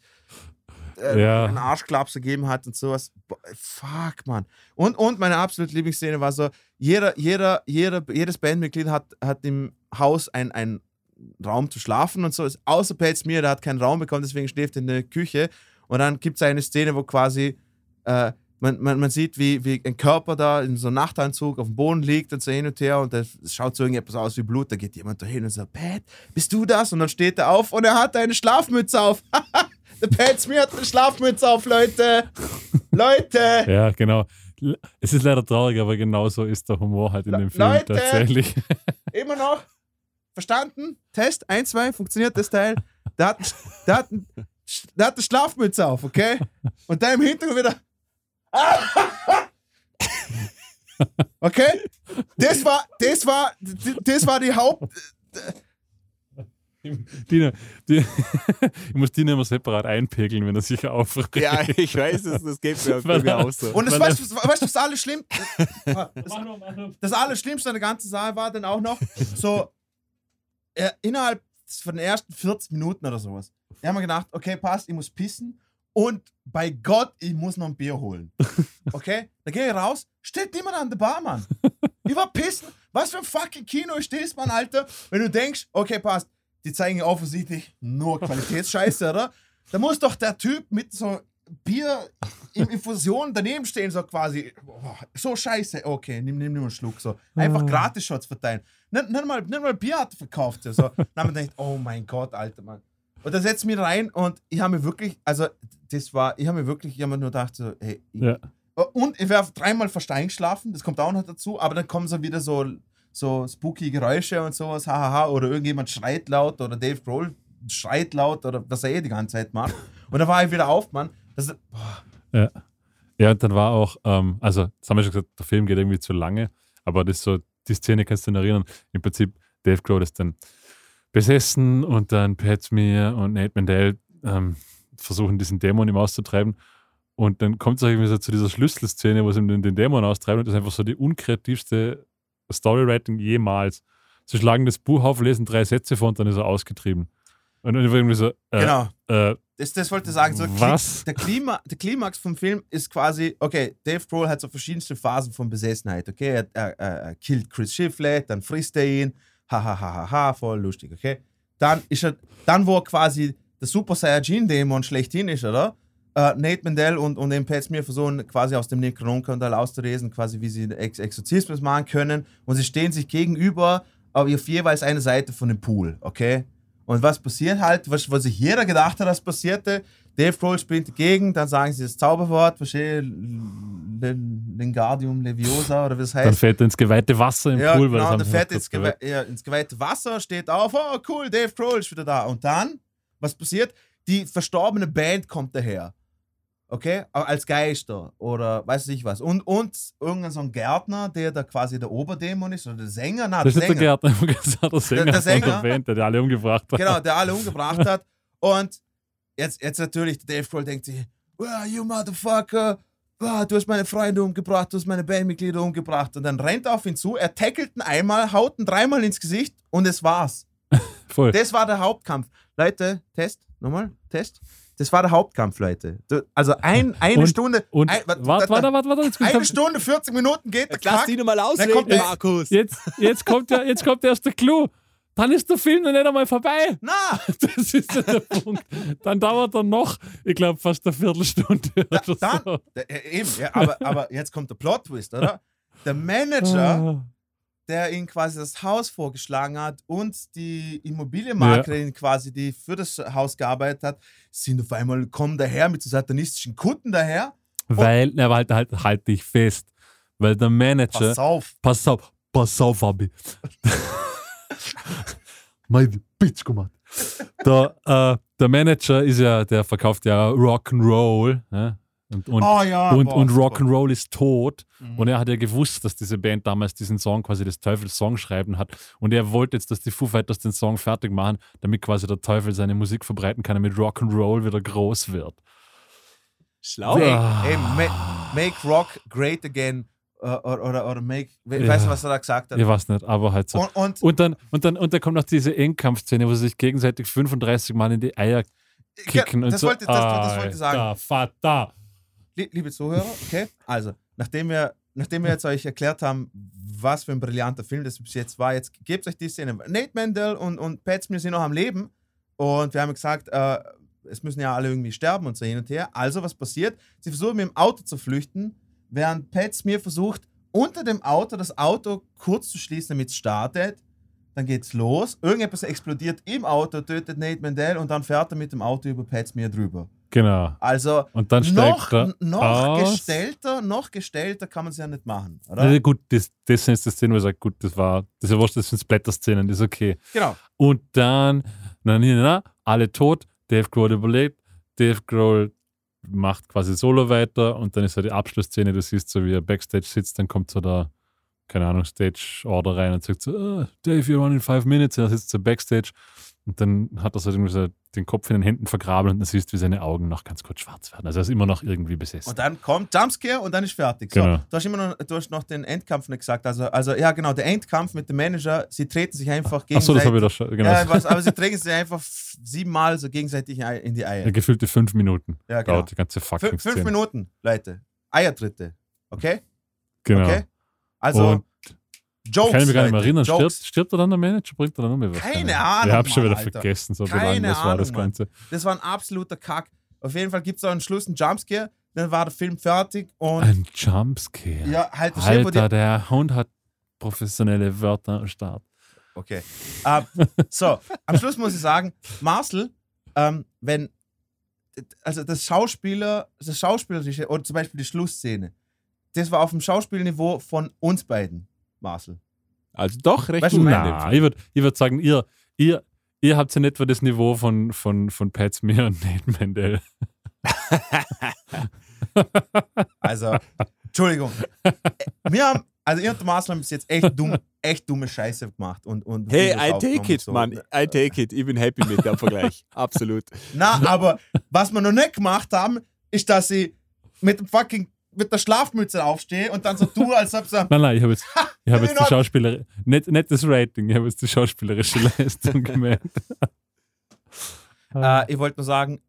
Ja. einen Arschklaps gegeben hat und sowas. Boah, fuck, man. Und, und meine absolute Lieblingsszene war so, jeder, jeder, jeder, jedes Bandmitglied hat, hat im Haus ein, ein Raum zu schlafen und so, außer Pat Smear, der hat keinen Raum bekommen, deswegen schläft er in der Küche und dann gibt es eine Szene, wo quasi äh, man, man, man sieht, wie, wie ein Körper da in so einem Nachtanzug auf dem Boden liegt und so hin und her und das schaut so irgendetwas aus wie Blut. Da geht jemand da hin und sagt, Pat, bist du das? Und dann steht er auf und er hat eine Schlafmütze auf. Der Pat Smear hat eine Schlafmütze auf, Leute. Leute. Ja, genau. Es ist leider traurig, aber genauso ist der Humor halt in Le- dem Film Leute! tatsächlich. Immer noch. Verstanden? Test 1, 2, funktioniert das Teil? Der hat, der hat, der hat eine Schlafmütze auf, okay? Und da im Hintergrund wieder. Okay? Das war, das war, das war die Haupt. Dina, die, ich muss Dina immer separat einpegeln, wenn er sich aufregt. Ja, ich weiß es, das geht mir, mir auch so. Und das, weißt, du, du, was alles schlimm? Das, noch. das Allerschlimmste an der ganzen Sache war dann auch noch so äh, innerhalb von den ersten 40 Minuten oder sowas. Ich habe mir gedacht, okay, passt, ich muss pissen und bei Gott, ich muss noch ein Bier holen. Okay? Dann gehe ich raus, steht niemand an der Bar, Mann. Ich war pissen. Was für ein fucking Kino ist das, Mann, Alter? Wenn du denkst, okay, passt, die zeigen offensichtlich nur Qualitätsscheiße, oder? Da muss doch der Typ mit so Bier in Infusion daneben stehen, so quasi, boah, so scheiße, okay, nimm, nimm nur einen Schluck, so. Einfach Ah. Gratis-Shots verteilen. Nicht, nicht, mal, nicht mal Bier hat er verkauft, so. Dann haben wir gedacht, oh mein Gott, Alter, Mann. Und da setzt mich rein und ich habe mir wirklich, also, das war, ich habe mir wirklich, ich habe mir nur gedacht, so, hey, ich, Ja. und ich wäre dreimal fast eingeschlafen, das kommt auch noch dazu, aber dann kommen so wieder so, so spooky Geräusche und sowas, hahaha, oder irgendjemand schreit laut oder Dave Grohl schreit laut oder was er eh die ganze Zeit macht. Und dann war ich wieder auf, Mann. Das, boah, Ja, und dann war auch, ähm, also, das haben wir schon gesagt, der Film geht irgendwie zu lange, aber das so, die Szene kannst du dir erinnern. Im Prinzip, Dave Grohl ist dann besessen und dann Pat Smear und Nate Mandel ähm, versuchen, diesen Dämon ihm auszutreiben. Und dann kommt es irgendwie so zu dieser Schlüsselszene, wo sie den, den Dämon austreiben und das ist einfach so die unkreativste Storywriting jemals. Sie schlagen das Buch auf, lesen drei Sätze vor und dann ist er ausgetrieben. Und dann irgendwie so, äh, genau. äh, Das, das wollte ich sagen. So, Was? Der, Klima, der Klimax vom Film ist quasi, okay, Dave Grohl hat so verschiedenste Phasen von Besessenheit. Okay, er, er, er, killt Chris Schiffle, dann frisst er ihn, ha ha ha ha ha, voll lustig, okay. Dann ist er, dann wo er quasi der Super Saiyajin-Dämon schlechthin ist, oder? Äh, Nate Mandel und, und den Pat Smear versuchen quasi aus dem Necronomicon auszulesen, quasi wie sie Ex Exorzismus machen können. Und sie stehen sich gegenüber auf jeweils eine Seite von dem Pool, okay? Und was passiert halt, was, was sich jeder gedacht hat, was passierte? Dave Grohl springt dagegen, dann sagen sie das Zauberwort, verstehe, Lingardium Leviosa oder wie das dann heißt. fällt er ins geweihte Wasser im Ja, Pool, genau, wir fährt noch ins, gewe ja, ins geweihte Wasser, steht auf, oh cool, Dave Grohl ist wieder da. Und dann, was passiert? Die verstorbene Band kommt daher. Okay? Als Geister oder weiß ich was. Und, und irgendein so ein Gärtner, der da quasi der Oberdämon ist oder der Sänger. Na, Das ist der der Sänger. Gärtner, hab gesagt, der Sänger, der von Sänger. der Band, der die alle umgebracht hat. Genau, der alle umgebracht hat. Und jetzt, jetzt natürlich, der Dave Grohl denkt sich, well, you motherfucker, wow, du hast meine Freunde umgebracht, du hast meine Bandmitglieder umgebracht. Und dann rennt er auf ihn zu, er tackelt ihn einmal, haut ihn dreimal ins Gesicht und es war's. Voll. Das war der Hauptkampf. Leute, Test, nochmal, Test. Das war der Hauptkampf, Leute. Also ein, eine Und- Stunde, Und ein, warte, warte, warte, warte, warte, kommt, eine Stunde, 40 Minuten geht der lass Kack. die mal ausreden, kommt der- Markus. jetzt, jetzt, kommt ja, jetzt kommt erst der Clou. Dann ist der Film noch nicht einmal vorbei. Na, Das ist ja der Punkt. Dann dauert er noch, ich glaube, fast eine Viertelstunde oder dann, so. äh, eben, ja, aber, aber jetzt kommt der Plot-Twist, oder? Der Manager Ah. Der ihnen quasi das Haus vorgeschlagen hat und die Immobilienmaklerin quasi, die für das Haus gearbeitet hat, sind auf einmal, kommen daher mit so satanistischen Kutten daher. Weil, na, halt, halt, halt dich fest. Weil der Manager, Pass auf. pass auf, pass auf, Abi. Meine Bitch, komm mal. Der, äh, der Manager ist ja, der verkauft ja Rock'n'Roll. Ja? Und, und, oh ja. und, boah, und. Rock'n'Roll ist tot. Mhm. Und er hat ja gewusst, dass diese Band damals diesen Song quasi des Teufels Song schreiben hat. Und er wollte jetzt, dass die Foo Fighters den Song fertig machen, damit quasi der Teufel seine Musik verbreiten kann, damit Rock'n'Roll wieder groß wird. Schlau. Ey, Ah. ey, ma make Rock great again. äh, Oder, oder, oder make. we- Ja. Weißt du, was er da gesagt hat? Ich weiß nicht, aber halt so. Und, und Und dann, und dann, und dann kommt noch diese Endkampfszene, wo sie sich gegenseitig 35 Mal in die Eier kicken ja, und das, so. wollte, das, das wollte ich sagen. Vater. Lie- liebe Zuhörer, okay? Also, nachdem wir, nachdem wir jetzt euch erklärt haben, was für ein brillanter Film das bis jetzt war, jetzt gebt euch die Szene. Nate Mandel und, und Pat Smear sind noch am Leben und wir haben gesagt, äh, es müssen ja alle irgendwie sterben und so hin und her. Also, was passiert? Sie versuchen mit dem Auto zu flüchten, während Pat Smear versucht, unter dem Auto das Auto kurz zu schließen, damit es startet. Dann geht's los. Irgendetwas explodiert im Auto, tötet Nate Mandel und dann fährt er mit dem Auto über Pat Smear drüber. Genau. Also, Und dann noch, er noch aus. gestellter, noch gestellter kann man es ja nicht machen, oder? Ja, gut, das, das sind jetzt die Szenen, wo ich sage, gut, das war, das ist ja wurscht, das sind Splatter-Szenen, das ist okay. Genau. Und dann, na, na, na, alle tot, Dave Grohl überlebt, Dave Grohl macht quasi Solo weiter und dann ist so die Abschlussszene, du siehst so, wie er Backstage sitzt, dann kommt so der keine Ahnung, Stage-Order rein und sagt so, "Ah, Dave, you're on in five minutes. Und er sitzt so Backstage und dann hat er so so den Kopf in den Händen vergraben und dann siehst du, wie seine Augen noch ganz kurz schwarz werden. Also er ist immer noch irgendwie besessen. Und dann kommt Jumpscare und dann ist fertig. So, Genau. du hast immer noch, du hast noch den Endkampf nicht gesagt. Also, also ja, genau, der Endkampf mit dem Manager, sie treten sich einfach gegenseitig. Achso, das habe ich doch schon. Genau. ja, was, aber sie treten sich einfach siebenmal so gegenseitig in die Eier. Ja, gefühlte fünf Minuten Ja, genau. dauert die ganze fucking Fün- fünf. Minuten, Leute. Eiertritte. Okay? Genau. Okay? Also, Und Jokes. kann ich mich gar nicht mehr erinnern. Stirbt, Jokes. stirbt er dann der Manager? Bringt er dann um was? Keine Ahnung, Ich habe schon Mann, wieder Alter. vergessen, so Keine war das Ahnung, Mann. Ganze. Das war ein absoluter Kack. Auf jeden Fall gibt es am Schluss einen Jumpscare, dann war der Film fertig und Ein Jumpscare. ja, halt Alter, der Hund hat professionelle Wörter am Start. Okay. Ähm, so, am Schluss muss ich sagen, Marcel, ähm, wenn, also das Schauspieler, das Schauspielerische, oder zum Beispiel die Schlussszene, das war auf dem Schauspielniveau von uns beiden, Marcel. Also doch recht Weißt du, gut. mein- Na, ich würde ich würd sagen, ihr, ihr, ihr habt ja nicht etwa das Niveau von, von, von Pat Smear und Nate Mandel. Also, Entschuldigung. Wir haben, also ihr und Marcel haben bis jetzt echt, dumm, echt dumme Scheiße gemacht. Und, und Hey, I take it, so. Mann. I take it. Ich bin happy mit dem Vergleich. Absolut. Na, aber was wir noch nicht gemacht haben, ist, dass ich mit dem fucking mit der Schlafmütze aufstehe und dann so tu, als ob so. Nein, nein, ich habe jetzt, ich hab jetzt die noch- Schauspieler, nicht, nicht das Rating, ich habe jetzt die schauspielerische Leistung gemeint. Äh, ich wollte nur sagen,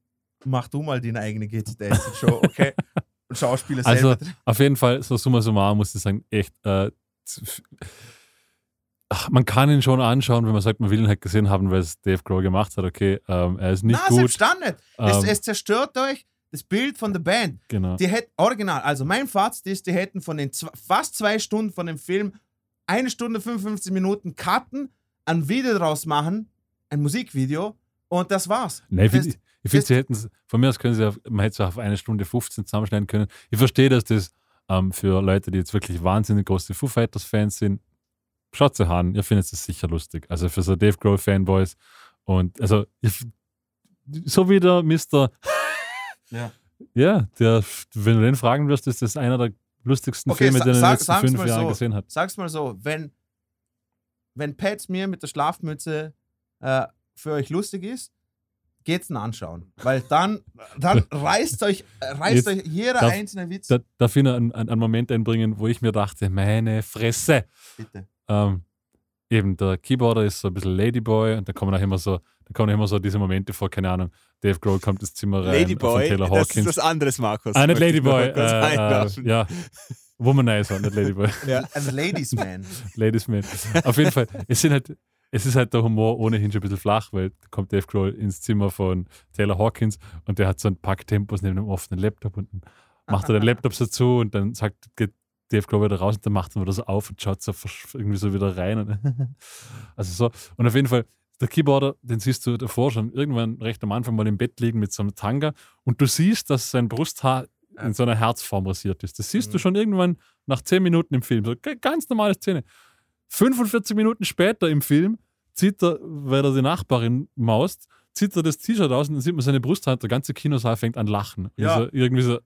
mach du mal deine eigene GZS-Show, okay? Und Schauspieler Also, selber. auf jeden Fall, so summa summarum muss ich sagen, echt, äh, ach, man kann ihn schon anschauen, wenn man sagt, man will ihn halt gesehen haben, weil es Dave Grohl gemacht hat, okay, ähm, er ist nicht Na, gut. selbst dann nicht. Es, Ähm, es zerstört euch das Bild von der Band. genau. Die hätten, original, also mein Fazit ist, die hätten von den zw- fast zwei Stunden von dem Film eine Stunde 55 Minuten cutten, ein Video draus machen, ein Musikvideo und das war's. Nein, ich Das- finde, ich find, das- sie hätten von mir aus können sie, auf, man hätte es auf eine Stunde 15 zusammenschneiden können. Ich verstehe, dass das ähm, für Leute, die jetzt wirklich wahnsinnig große Foo Fighters-Fans sind, schaut sie an, ihr findet es sicher lustig. Also für so Dave Grohl-Fanboys und also ich, so wie der Mr. Ja. Ja, der, wenn du den fragen wirst, ist das einer der lustigsten Okay, Filme, den er in den letzten fünf Jahren so. gesehen hat. Sag's mal so, wenn, wenn Pat mir mit der Schlafmütze äh, für euch lustig ist, geht's ihn anschauen. Weil dann, dann reißt euch, reißt Jetzt euch jeder darf- einzelne Witz. Da, darf ich noch einen, einen einen Moment einbringen, wo ich mir dachte, meine Fresse. Bitte. ähm, eben der Keyboarder ist so ein bisschen Ladyboy und da kommen auch immer so, da kommen auch immer so diese Momente vor, keine Ahnung, Dave Grohl kommt ins Zimmer rein Ladyboy, von Taylor das ist Hawkins. was anderes, Markus. ah, nicht Ladyboy, äh, äh, ja. Womanizer, nicht Ladyboy. Ja. Ein Ladies Man. Ladies Man. Auf jeden Fall, es sind halt, es ist halt der Humor ohnehin schon ein bisschen flach, weil da kommt Dave Grohl ins Zimmer von Taylor Hawkins und der hat so ein Packtempos neben einem offenen Laptop und dann macht er den Laptop so zu und dann sagt, geht Dave Grohl wieder raus und dann macht er wieder so auf und schaut so irgendwie so wieder rein. Und also so. Und auf jeden Fall, der Keyboarder, den siehst du davor schon irgendwann recht am Anfang mal im Bett liegen mit so einem Tanga und du siehst, dass sein Brusthaar in so einer Herzform rasiert ist. Das siehst du Mhm. schon irgendwann nach 10 Minuten im Film. So ganz normale Szene. 45 Minuten später im Film zieht er, weil er die Nachbarin maust, zieht er das T-Shirt aus und dann sieht man seine Brusthaar und der ganze Kinosaal fängt an lachen. Ja. Also irgendwie so,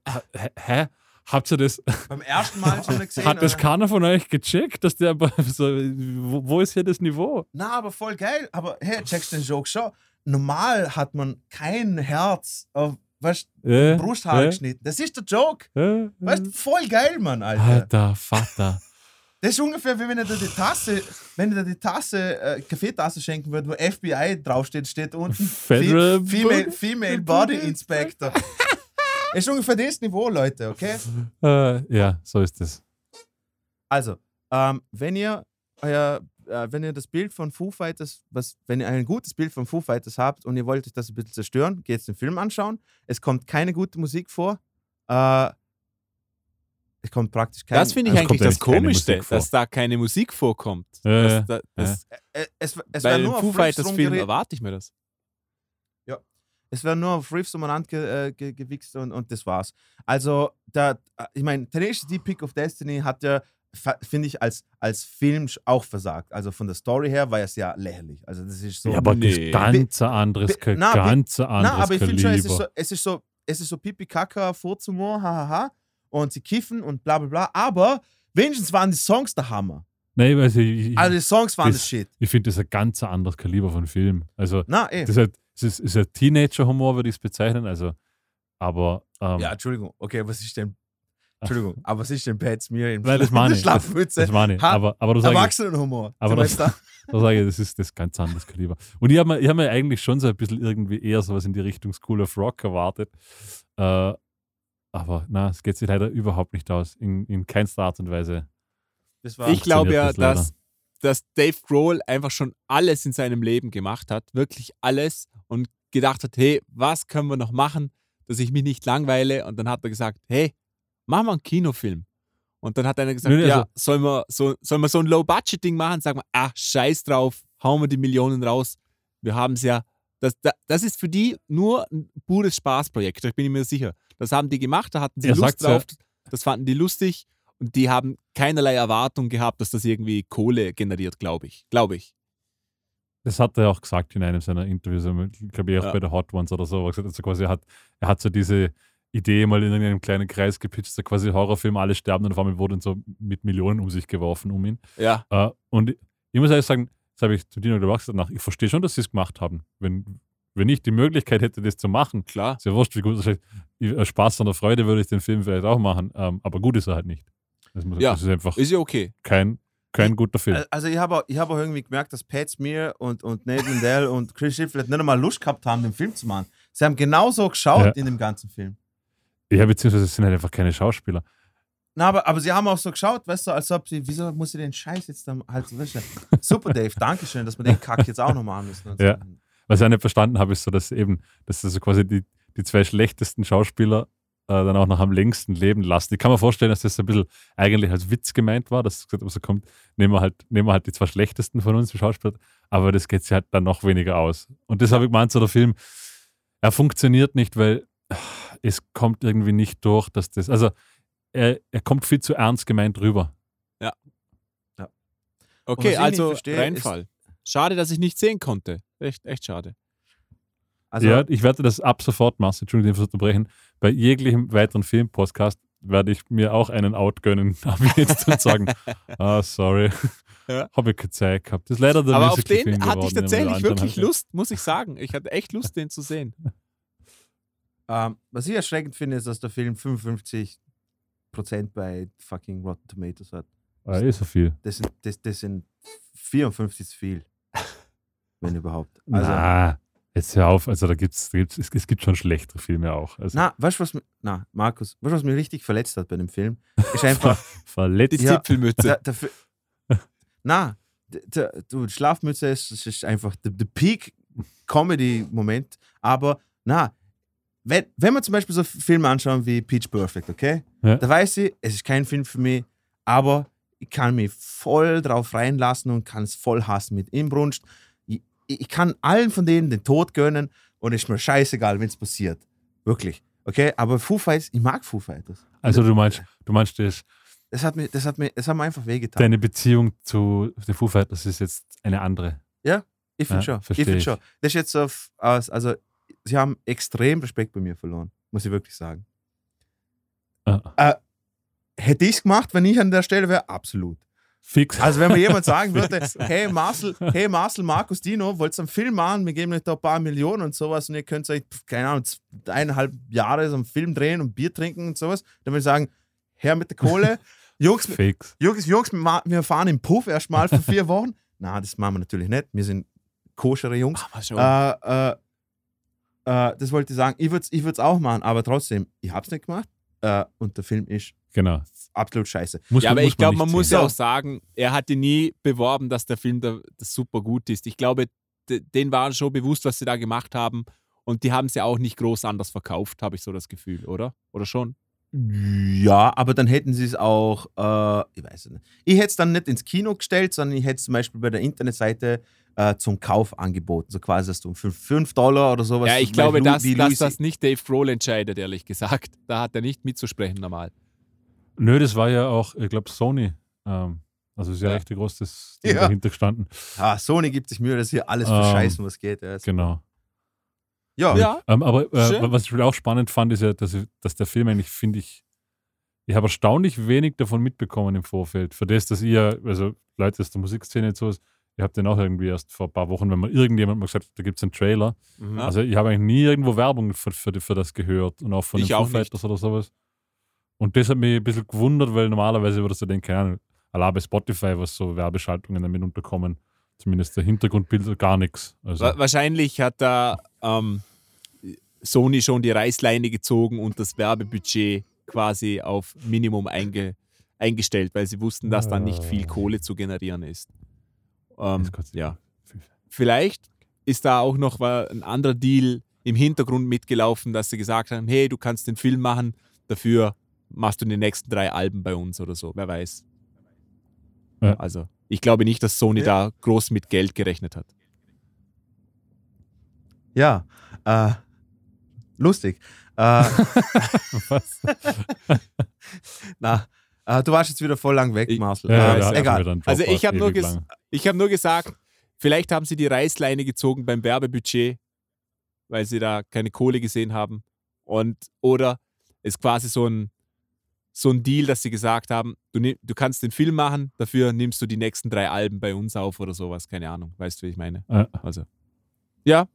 hä? Habt ihr das? Beim ersten Mal schon gesehen. Hat das keiner von euch gecheckt, dass der so, wo, wo ist hier das Niveau? Na, aber voll geil. Aber hey, checkst den Joke schon. Normal hat man kein Herz auf weißt, Äh, Brusthaar äh, geschnitten. Das ist der Joke. äh, Weißt du, voll geil, Mann, Alter. Alter Vater. Das ist ungefähr wie wenn er dir die Tasse, wenn er dir die Tasse, äh, Kaffeetasse schenken würde, wo FBI draufsteht, steht unten Federal Fe- Female, Female Body Inspector. Das ist ungefähr das Niveau, Leute, okay? äh, ja, so ist es. Also, ähm, wenn ihr euer, äh, wenn ihr das Bild von Foo Fighters, was, wenn ihr ein gutes Bild von Foo Fighters habt und ihr wollt euch das ein bisschen zerstören, geht den Film anschauen. Es kommt keine gute Musik vor. Äh, es kommt praktisch keine. Das finde ich Es eigentlich das Komischste, dass da keine Musik vorkommt. Ja, das, das, äh, es, es Bei wäre den nur Foo Fighters Film erwarte ich mir das. Es wäre nur auf Riffs umeinander ge, äh, ge, gewichst und, und das war's. Also, da, ich meine, Tenacious D Pick of Destiny hat ja, finde ich, als, als Film auch versagt. Also von der Story her war es ja lächerlich. Also, das ist so. ja, aber nee. das ganz anderes, Ka- na, ganz anderes Na, aber ich finde schon, es ist so, es ist so, es ist so Pipi Kaka, Furzhumor, hahaha. Und sie kiffen und bla bla bla. Aber wenigstens waren die Songs der Hammer. Nein, also ich, ich, Also die Songs waren Das- das Shit. ich finde das ein ganz anderes Kaliber von Film. Also, Na, eh. das ist, das ist, ist ein Teenager-Humor, würde ich es bezeichnen. Also, aber ähm, Ja, Entschuldigung. Okay, was ist denn. Entschuldigung, aber was ist denn Pat Smear in Nein, das meine ich. Das, Schlafmütze? das meine ich. Aber, aber du sagst, Erwachsenenhumor. Aber das- da? sage ich, das ist das ganz anderes Kaliber. Und ich habe mir, ich hab mir eigentlich schon so ein bisschen irgendwie eher sowas in die Richtung School of Rock erwartet. Äh, aber na, es geht sich leider überhaupt nicht aus. In, in keinster Art und Weise. Das war Ich glaube ja, das dass, dass Dave Grohl einfach schon alles in seinem Leben gemacht hat, wirklich alles und gedacht hat, hey, was können wir noch machen, dass ich mich nicht langweile? Und dann hat er gesagt, hey, machen wir einen Kinofilm. Und dann hat einer gesagt, Nö, ja, also- sollen wir so, sollen wir so ein Low-Budget-Ding machen? Sagen wir, ah, scheiß drauf, hauen wir die Millionen raus. Wir haben es ja. Das, das, das ist für die nur ein pures Spaßprojekt, da bin ich mir sicher. Das haben die gemacht, da hatten sie Lust sagt's ja. drauf, das fanden die lustig und die haben keinerlei Erwartung gehabt, dass das irgendwie Kohle generiert, glaube ich. Glaube ich. Das hat er auch gesagt in einem seiner Interviews, ich glaube ich auch Ja. bei der Hot Ones oder so, er gesagt hat, so quasi er hat, er hat so diese Idee mal in einem kleinen Kreis gepitcht, so quasi Horrorfilm, alle sterben und auf einmal wurden so mit Millionen um sich geworfen um ihn. Ja. Äh, und ich muss ehrlich sagen, das habe ich zu Dino oder gesagt, nach, ich verstehe schon, dass sie es gemacht haben. Wenn, wenn ich die Möglichkeit hätte, das zu machen, Klar. ist ja wurscht, wie gut oder schlecht. Ich- aus Spaß der Freude würde ich den Film vielleicht auch machen, ähm, aber gut ist er halt nicht. Das, muss, Ja. das ist einfach Ist ja okay. kein, kein guter Film. Also ich habe auch, ich habe auch irgendwie gemerkt, dass Pat Smear und, und Nate Lindell und Chris Shiflett nicht einmal Lust gehabt haben, den Film zu machen. Sie haben genauso geschaut Ja. in dem ganzen Film. Ja, beziehungsweise es sind halt einfach keine Schauspieler. Na, aber, aber sie haben auch so geschaut, weißt du, als ob sie, wieso muss ich den Scheiß jetzt dann halt so wissen? Super, Dave, danke schön, dass wir den Kack jetzt auch noch machen müssen. Und so. Ja. Was ich auch nicht verstanden habe, ist so, dass eben, dass also quasi die, die zwei schlechtesten Schauspieler dann auch noch am längsten leben lassen. Ich kann mir vorstellen, dass das ein bisschen eigentlich als Witz gemeint war, dass gesagt so kommt, nehmen wir halt, nehmen wir halt die zwei schlechtesten von uns, die Schauspieler, aber das geht sich halt dann noch weniger aus. Und das habe ich gemeint, so der Film, er funktioniert nicht, weil es kommt irgendwie nicht durch, dass das, also er, er kommt viel zu ernst gemeint rüber. was Okay, ich nicht also verstehe, Reinfall. Schade, dass ich nicht sehen konnte. Echt, echt schade. Also, ja, ich werde das ab sofort machen, Entschuldigung, ich unterbrechen. Bei jeglichem weiteren Filmpodcast werde ich mir auch einen Out gönnen, aber jetzt und sagen, ah, sorry, Ja. habe ich keine Zeit gehabt. Das ist leider der Aber auf den hatte ich geworden, tatsächlich wirklich. Lust, muss ich sagen. Ich hatte echt Lust, den zu sehen. ähm, was ich erschreckend finde, ist, dass der Film 55% bei fucking Rotten Tomatoes hat. Ah, eh so viel. Das sind, das, das sind 54 zu viel. Wenn überhaupt. Also, na, jetzt hör auf, also da gibt's, da gibt's es, es gibt schon schlechtere Filme auch. Also, na, weißt du, was, na, Markus, weißt du, was mich richtig verletzt hat bei dem Film? Ist einfach, verletzt. Die Ja. Zipfelmütze. Fi- na, der, der, du, Schlafmütze ist, ist einfach der, der Peak-Comedy-Moment. Aber, na, wenn, wenn wir zum Beispiel so Filme anschauen wie Pitch Perfect, okay? Ja. Da weiß ich, es ist kein Film für mich, aber ich kann mich voll drauf reinlassen und kann es voll hassen mit Inbrunst. Ich, kann allen von denen den Tod gönnen und ist mir scheißegal, wenn es passiert. Wirklich. Okay? Aber Foo Fighters, ich mag Foo Fighters. Also du meinst, du meinst, das, Das hat mir, das hat mir, das hat mir einfach wehgetan. deine Beziehung zu den Foo Fighters ist jetzt eine andere. Ich finde Ja, schon. Ich finde schon. Das ist jetzt so, f- aus- also sie haben extrem Respekt bei mir verloren, muss ich wirklich sagen. Ah, Hätte ich es gemacht, wenn ich an der Stelle wäre? Absolut. Fix. Also wenn mir jemand sagen würde, hey Marcel, hey Marcel, Markus, Dino, wollt ihr einen Film machen? Wir geben euch da ein paar Millionen und sowas und ihr könnt euch, keine Ahnung, eineinhalb Jahre so einen Film drehen und Bier trinken und sowas, dann würde ich sagen, her mit der Kohle. Jungs, fix. Jungs, Jungs, wir fahren im Puff erstmal für vier Wochen. Na, das machen wir natürlich nicht. Wir sind koschere Jungs. Aber schon. Äh, äh, äh, das wollte ich sagen. Ich würde es ich würd's auch machen, aber trotzdem, ich habe es nicht gemacht. Äh, und der Film ist Genau. Absolut scheiße. Muss ja, aber ich glaube, man muss ja auch sagen, er hatte nie beworben, dass der Film da, das super gut ist. Ich glaube, denen war schon bewusst, was sie da gemacht haben. Und die haben es ja auch nicht groß anders verkauft, habe ich so das Gefühl, oder? Oder schon? Ja, aber dann hätten sie es auch, äh, ich weiß es nicht. Ich hätte es dann nicht ins Kino gestellt, sondern ich hätte es zum Beispiel bei der Internetseite äh, zum Kauf angeboten. So quasi, dass du für 5 Dollar oder sowas. ja, ich glaube, dass, dass das nicht Dave Grohl entscheidet, ehrlich gesagt. Da hat er nicht mitzusprechen normal. Nö, das war ja auch, ich glaube, Sony. Ähm, also ist ja, Ja. recht groß das Ding Ja. dahinter gestanden. Ah, Sony gibt sich Mühe, dass hier alles Ähm, verscheißen, was geht. Ja, Genau. ja. Ja, Ähm, aber äh, was ich auch spannend fand, ist ja, dass, ich- dass der Film eigentlich, finde ich, ich habe erstaunlich wenig davon mitbekommen im Vorfeld. Für das, dass ihr, also Leute aus der Musikszene jetzt so ist, ihr habt den auch irgendwie erst vor ein paar Wochen, wenn mal irgendjemand mal gesagt hat, da gibt es einen Trailer. Mhm. Also ich habe eigentlich nie irgendwo Werbung für, für, für das gehört und auch von Ich den Foo Fighters oder sowas. Und das hat mich ein bisschen gewundert, weil normalerweise würdest du denken, Ahnung, allein bei Spotify, was so Werbeschaltungen damit unterkommen, zumindest der Hintergrundbild gar nichts. Also, Wa wahrscheinlich hat da ähm, Sony schon die Reißleine gezogen und das Werbebudget quasi auf Minimum einge eingestellt, weil sie wussten, dass dann nicht viel Ah. Kohle zu generieren ist. Ähm, ja. Vielleicht ist da auch noch ein anderer Deal im Hintergrund mitgelaufen, dass sie gesagt haben, hey, du kannst den Film machen, dafür machst du die nächsten drei Alben bei uns oder so, wer weiß. Ja. Also, ich glaube nicht, dass Sony Ja. da groß mit Geld gerechnet hat. Ja, äh, lustig. Äh, Was? na, äh, du warst jetzt wieder voll lang weg, Marcel. Ja, äh, ja, ja, egal. Also ich habe nur, ges ich hab nur gesagt, vielleicht haben sie die Reißleine gezogen beim Werbebudget, weil sie da keine Kohle gesehen haben. Und, oder ist quasi so ein, so ein Deal, dass sie gesagt haben, du, nimm- du kannst den Film machen, dafür nimmst du die nächsten drei Alben bei uns auf oder sowas. Keine Ahnung. Weißt du, wie ich meine? Ja. Also. Ja,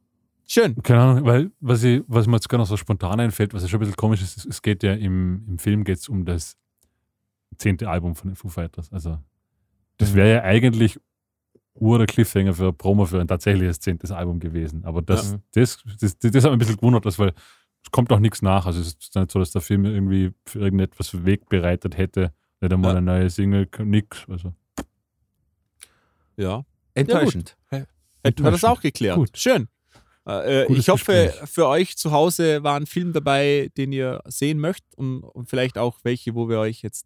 schön. Keine Ahnung, weil was, ich, was mir jetzt gar noch so spontan einfällt, was ja schon ein bisschen komisch ist, es- es geht ja im, im Film geht's um das zehnte Album von den Foo Fighters. Also das wäre ja eigentlich ur der Cliffhanger für Promo für ein tatsächliches zehntes Album gewesen. Aber das, Ja. das, das, das, das hat mich ein bisschen gewundert, dass, weil es kommt auch nichts nach. Also es ist nicht so, dass der Film irgendwie für irgendetwas Weg bereitet hätte. Nicht einmal Ja. eine neue Single, nix. Also Ja. Enttäuschend. Hätten wir das auch geklärt. Gut. Schön. Äh, Gutes ich hoffe, Gespräch. für euch zu Hause war ein Film dabei, den ihr sehen möchtet und, und vielleicht auch welche, wo wir euch jetzt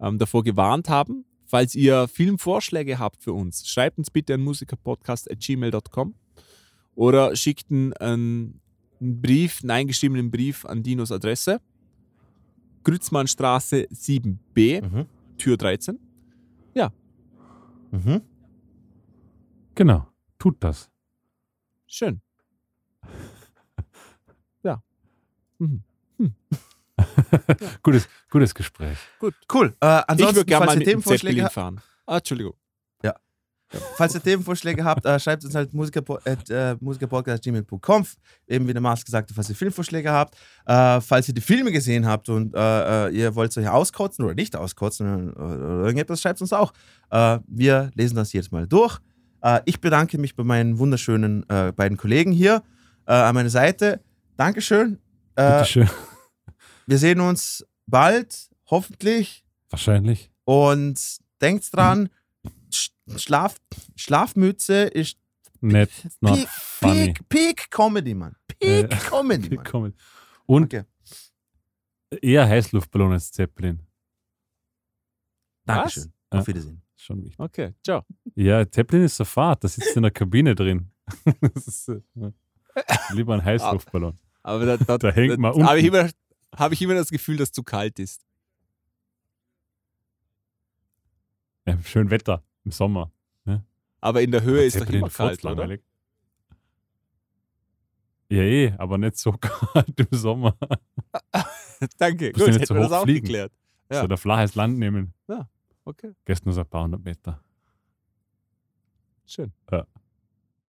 ähm, davor gewarnt haben. Falls ihr Filmvorschläge habt für uns, schreibt uns bitte an musikerpodcast.gmail.com oder schickt einen, einen Brief, einen eingeschriebenen Brief an Dinos Adresse. Grützmannstraße 7b, Mhm. Tür 13. Mhm. genau, tut das. Schön. Ja. Mhm. Gutes, gutes Gespräch. Gut. Cool. Äh, Ich ansonsten, würde gerne falls mal mit dem Themenvorschläge fahren. Ah, Entschuldigung. Falls ihr Themenvorschläge habt, äh, schreibt uns halt musikerpo- at, äh, musikerpodcast.gmail.com. Eben wie der Mars gesagt hat, falls ihr Filmvorschläge habt. Äh, falls ihr die Filme gesehen habt und äh, äh, ihr wollt euch auskotzen oder nicht auskotzen oder, oder irgendetwas, schreibt uns auch. Äh, wir lesen das jetzt mal durch. Äh, ich bedanke mich bei meinen wunderschönen äh, beiden Kollegen hier äh, an meiner Seite. Dankeschön. Äh, Bitteschön. wir sehen uns bald, hoffentlich. Wahrscheinlich. Und denkt dran, Sch- Schlaf, Schlafmütze ist Nett, not Peak, funny. Peak, Peak Comedy, Mann. Peak Äh, Comedy, Mann. Kommen. Und Okay. eher Heißluftballon als Zeppelin. Dankeschön. Ja. Auf Wiedersehen. Schon wichtig. Okay, ciao. Ja, Zeppelin ist so fad, da sitzt in der Kabine drin. ist, äh, ja. Lieber ein Heißluftballon. Aber da, da, Da hängt man da habe ich, unten. immer, hab ich immer das Gefühl, dass es zu kalt ist. Ja, schön Wetter im Sommer. Aber in der Höhe ist doch immer kalt, oder? langweilig. Ja, eh, aber nicht so kalt im Sommer. Danke, gut, ja hätten so wir das auch fliegen. geklärt. Ja. So ein flaches Land nehmen. Okay, Gestern nur so ein paar hundert Meter. schön. Ja.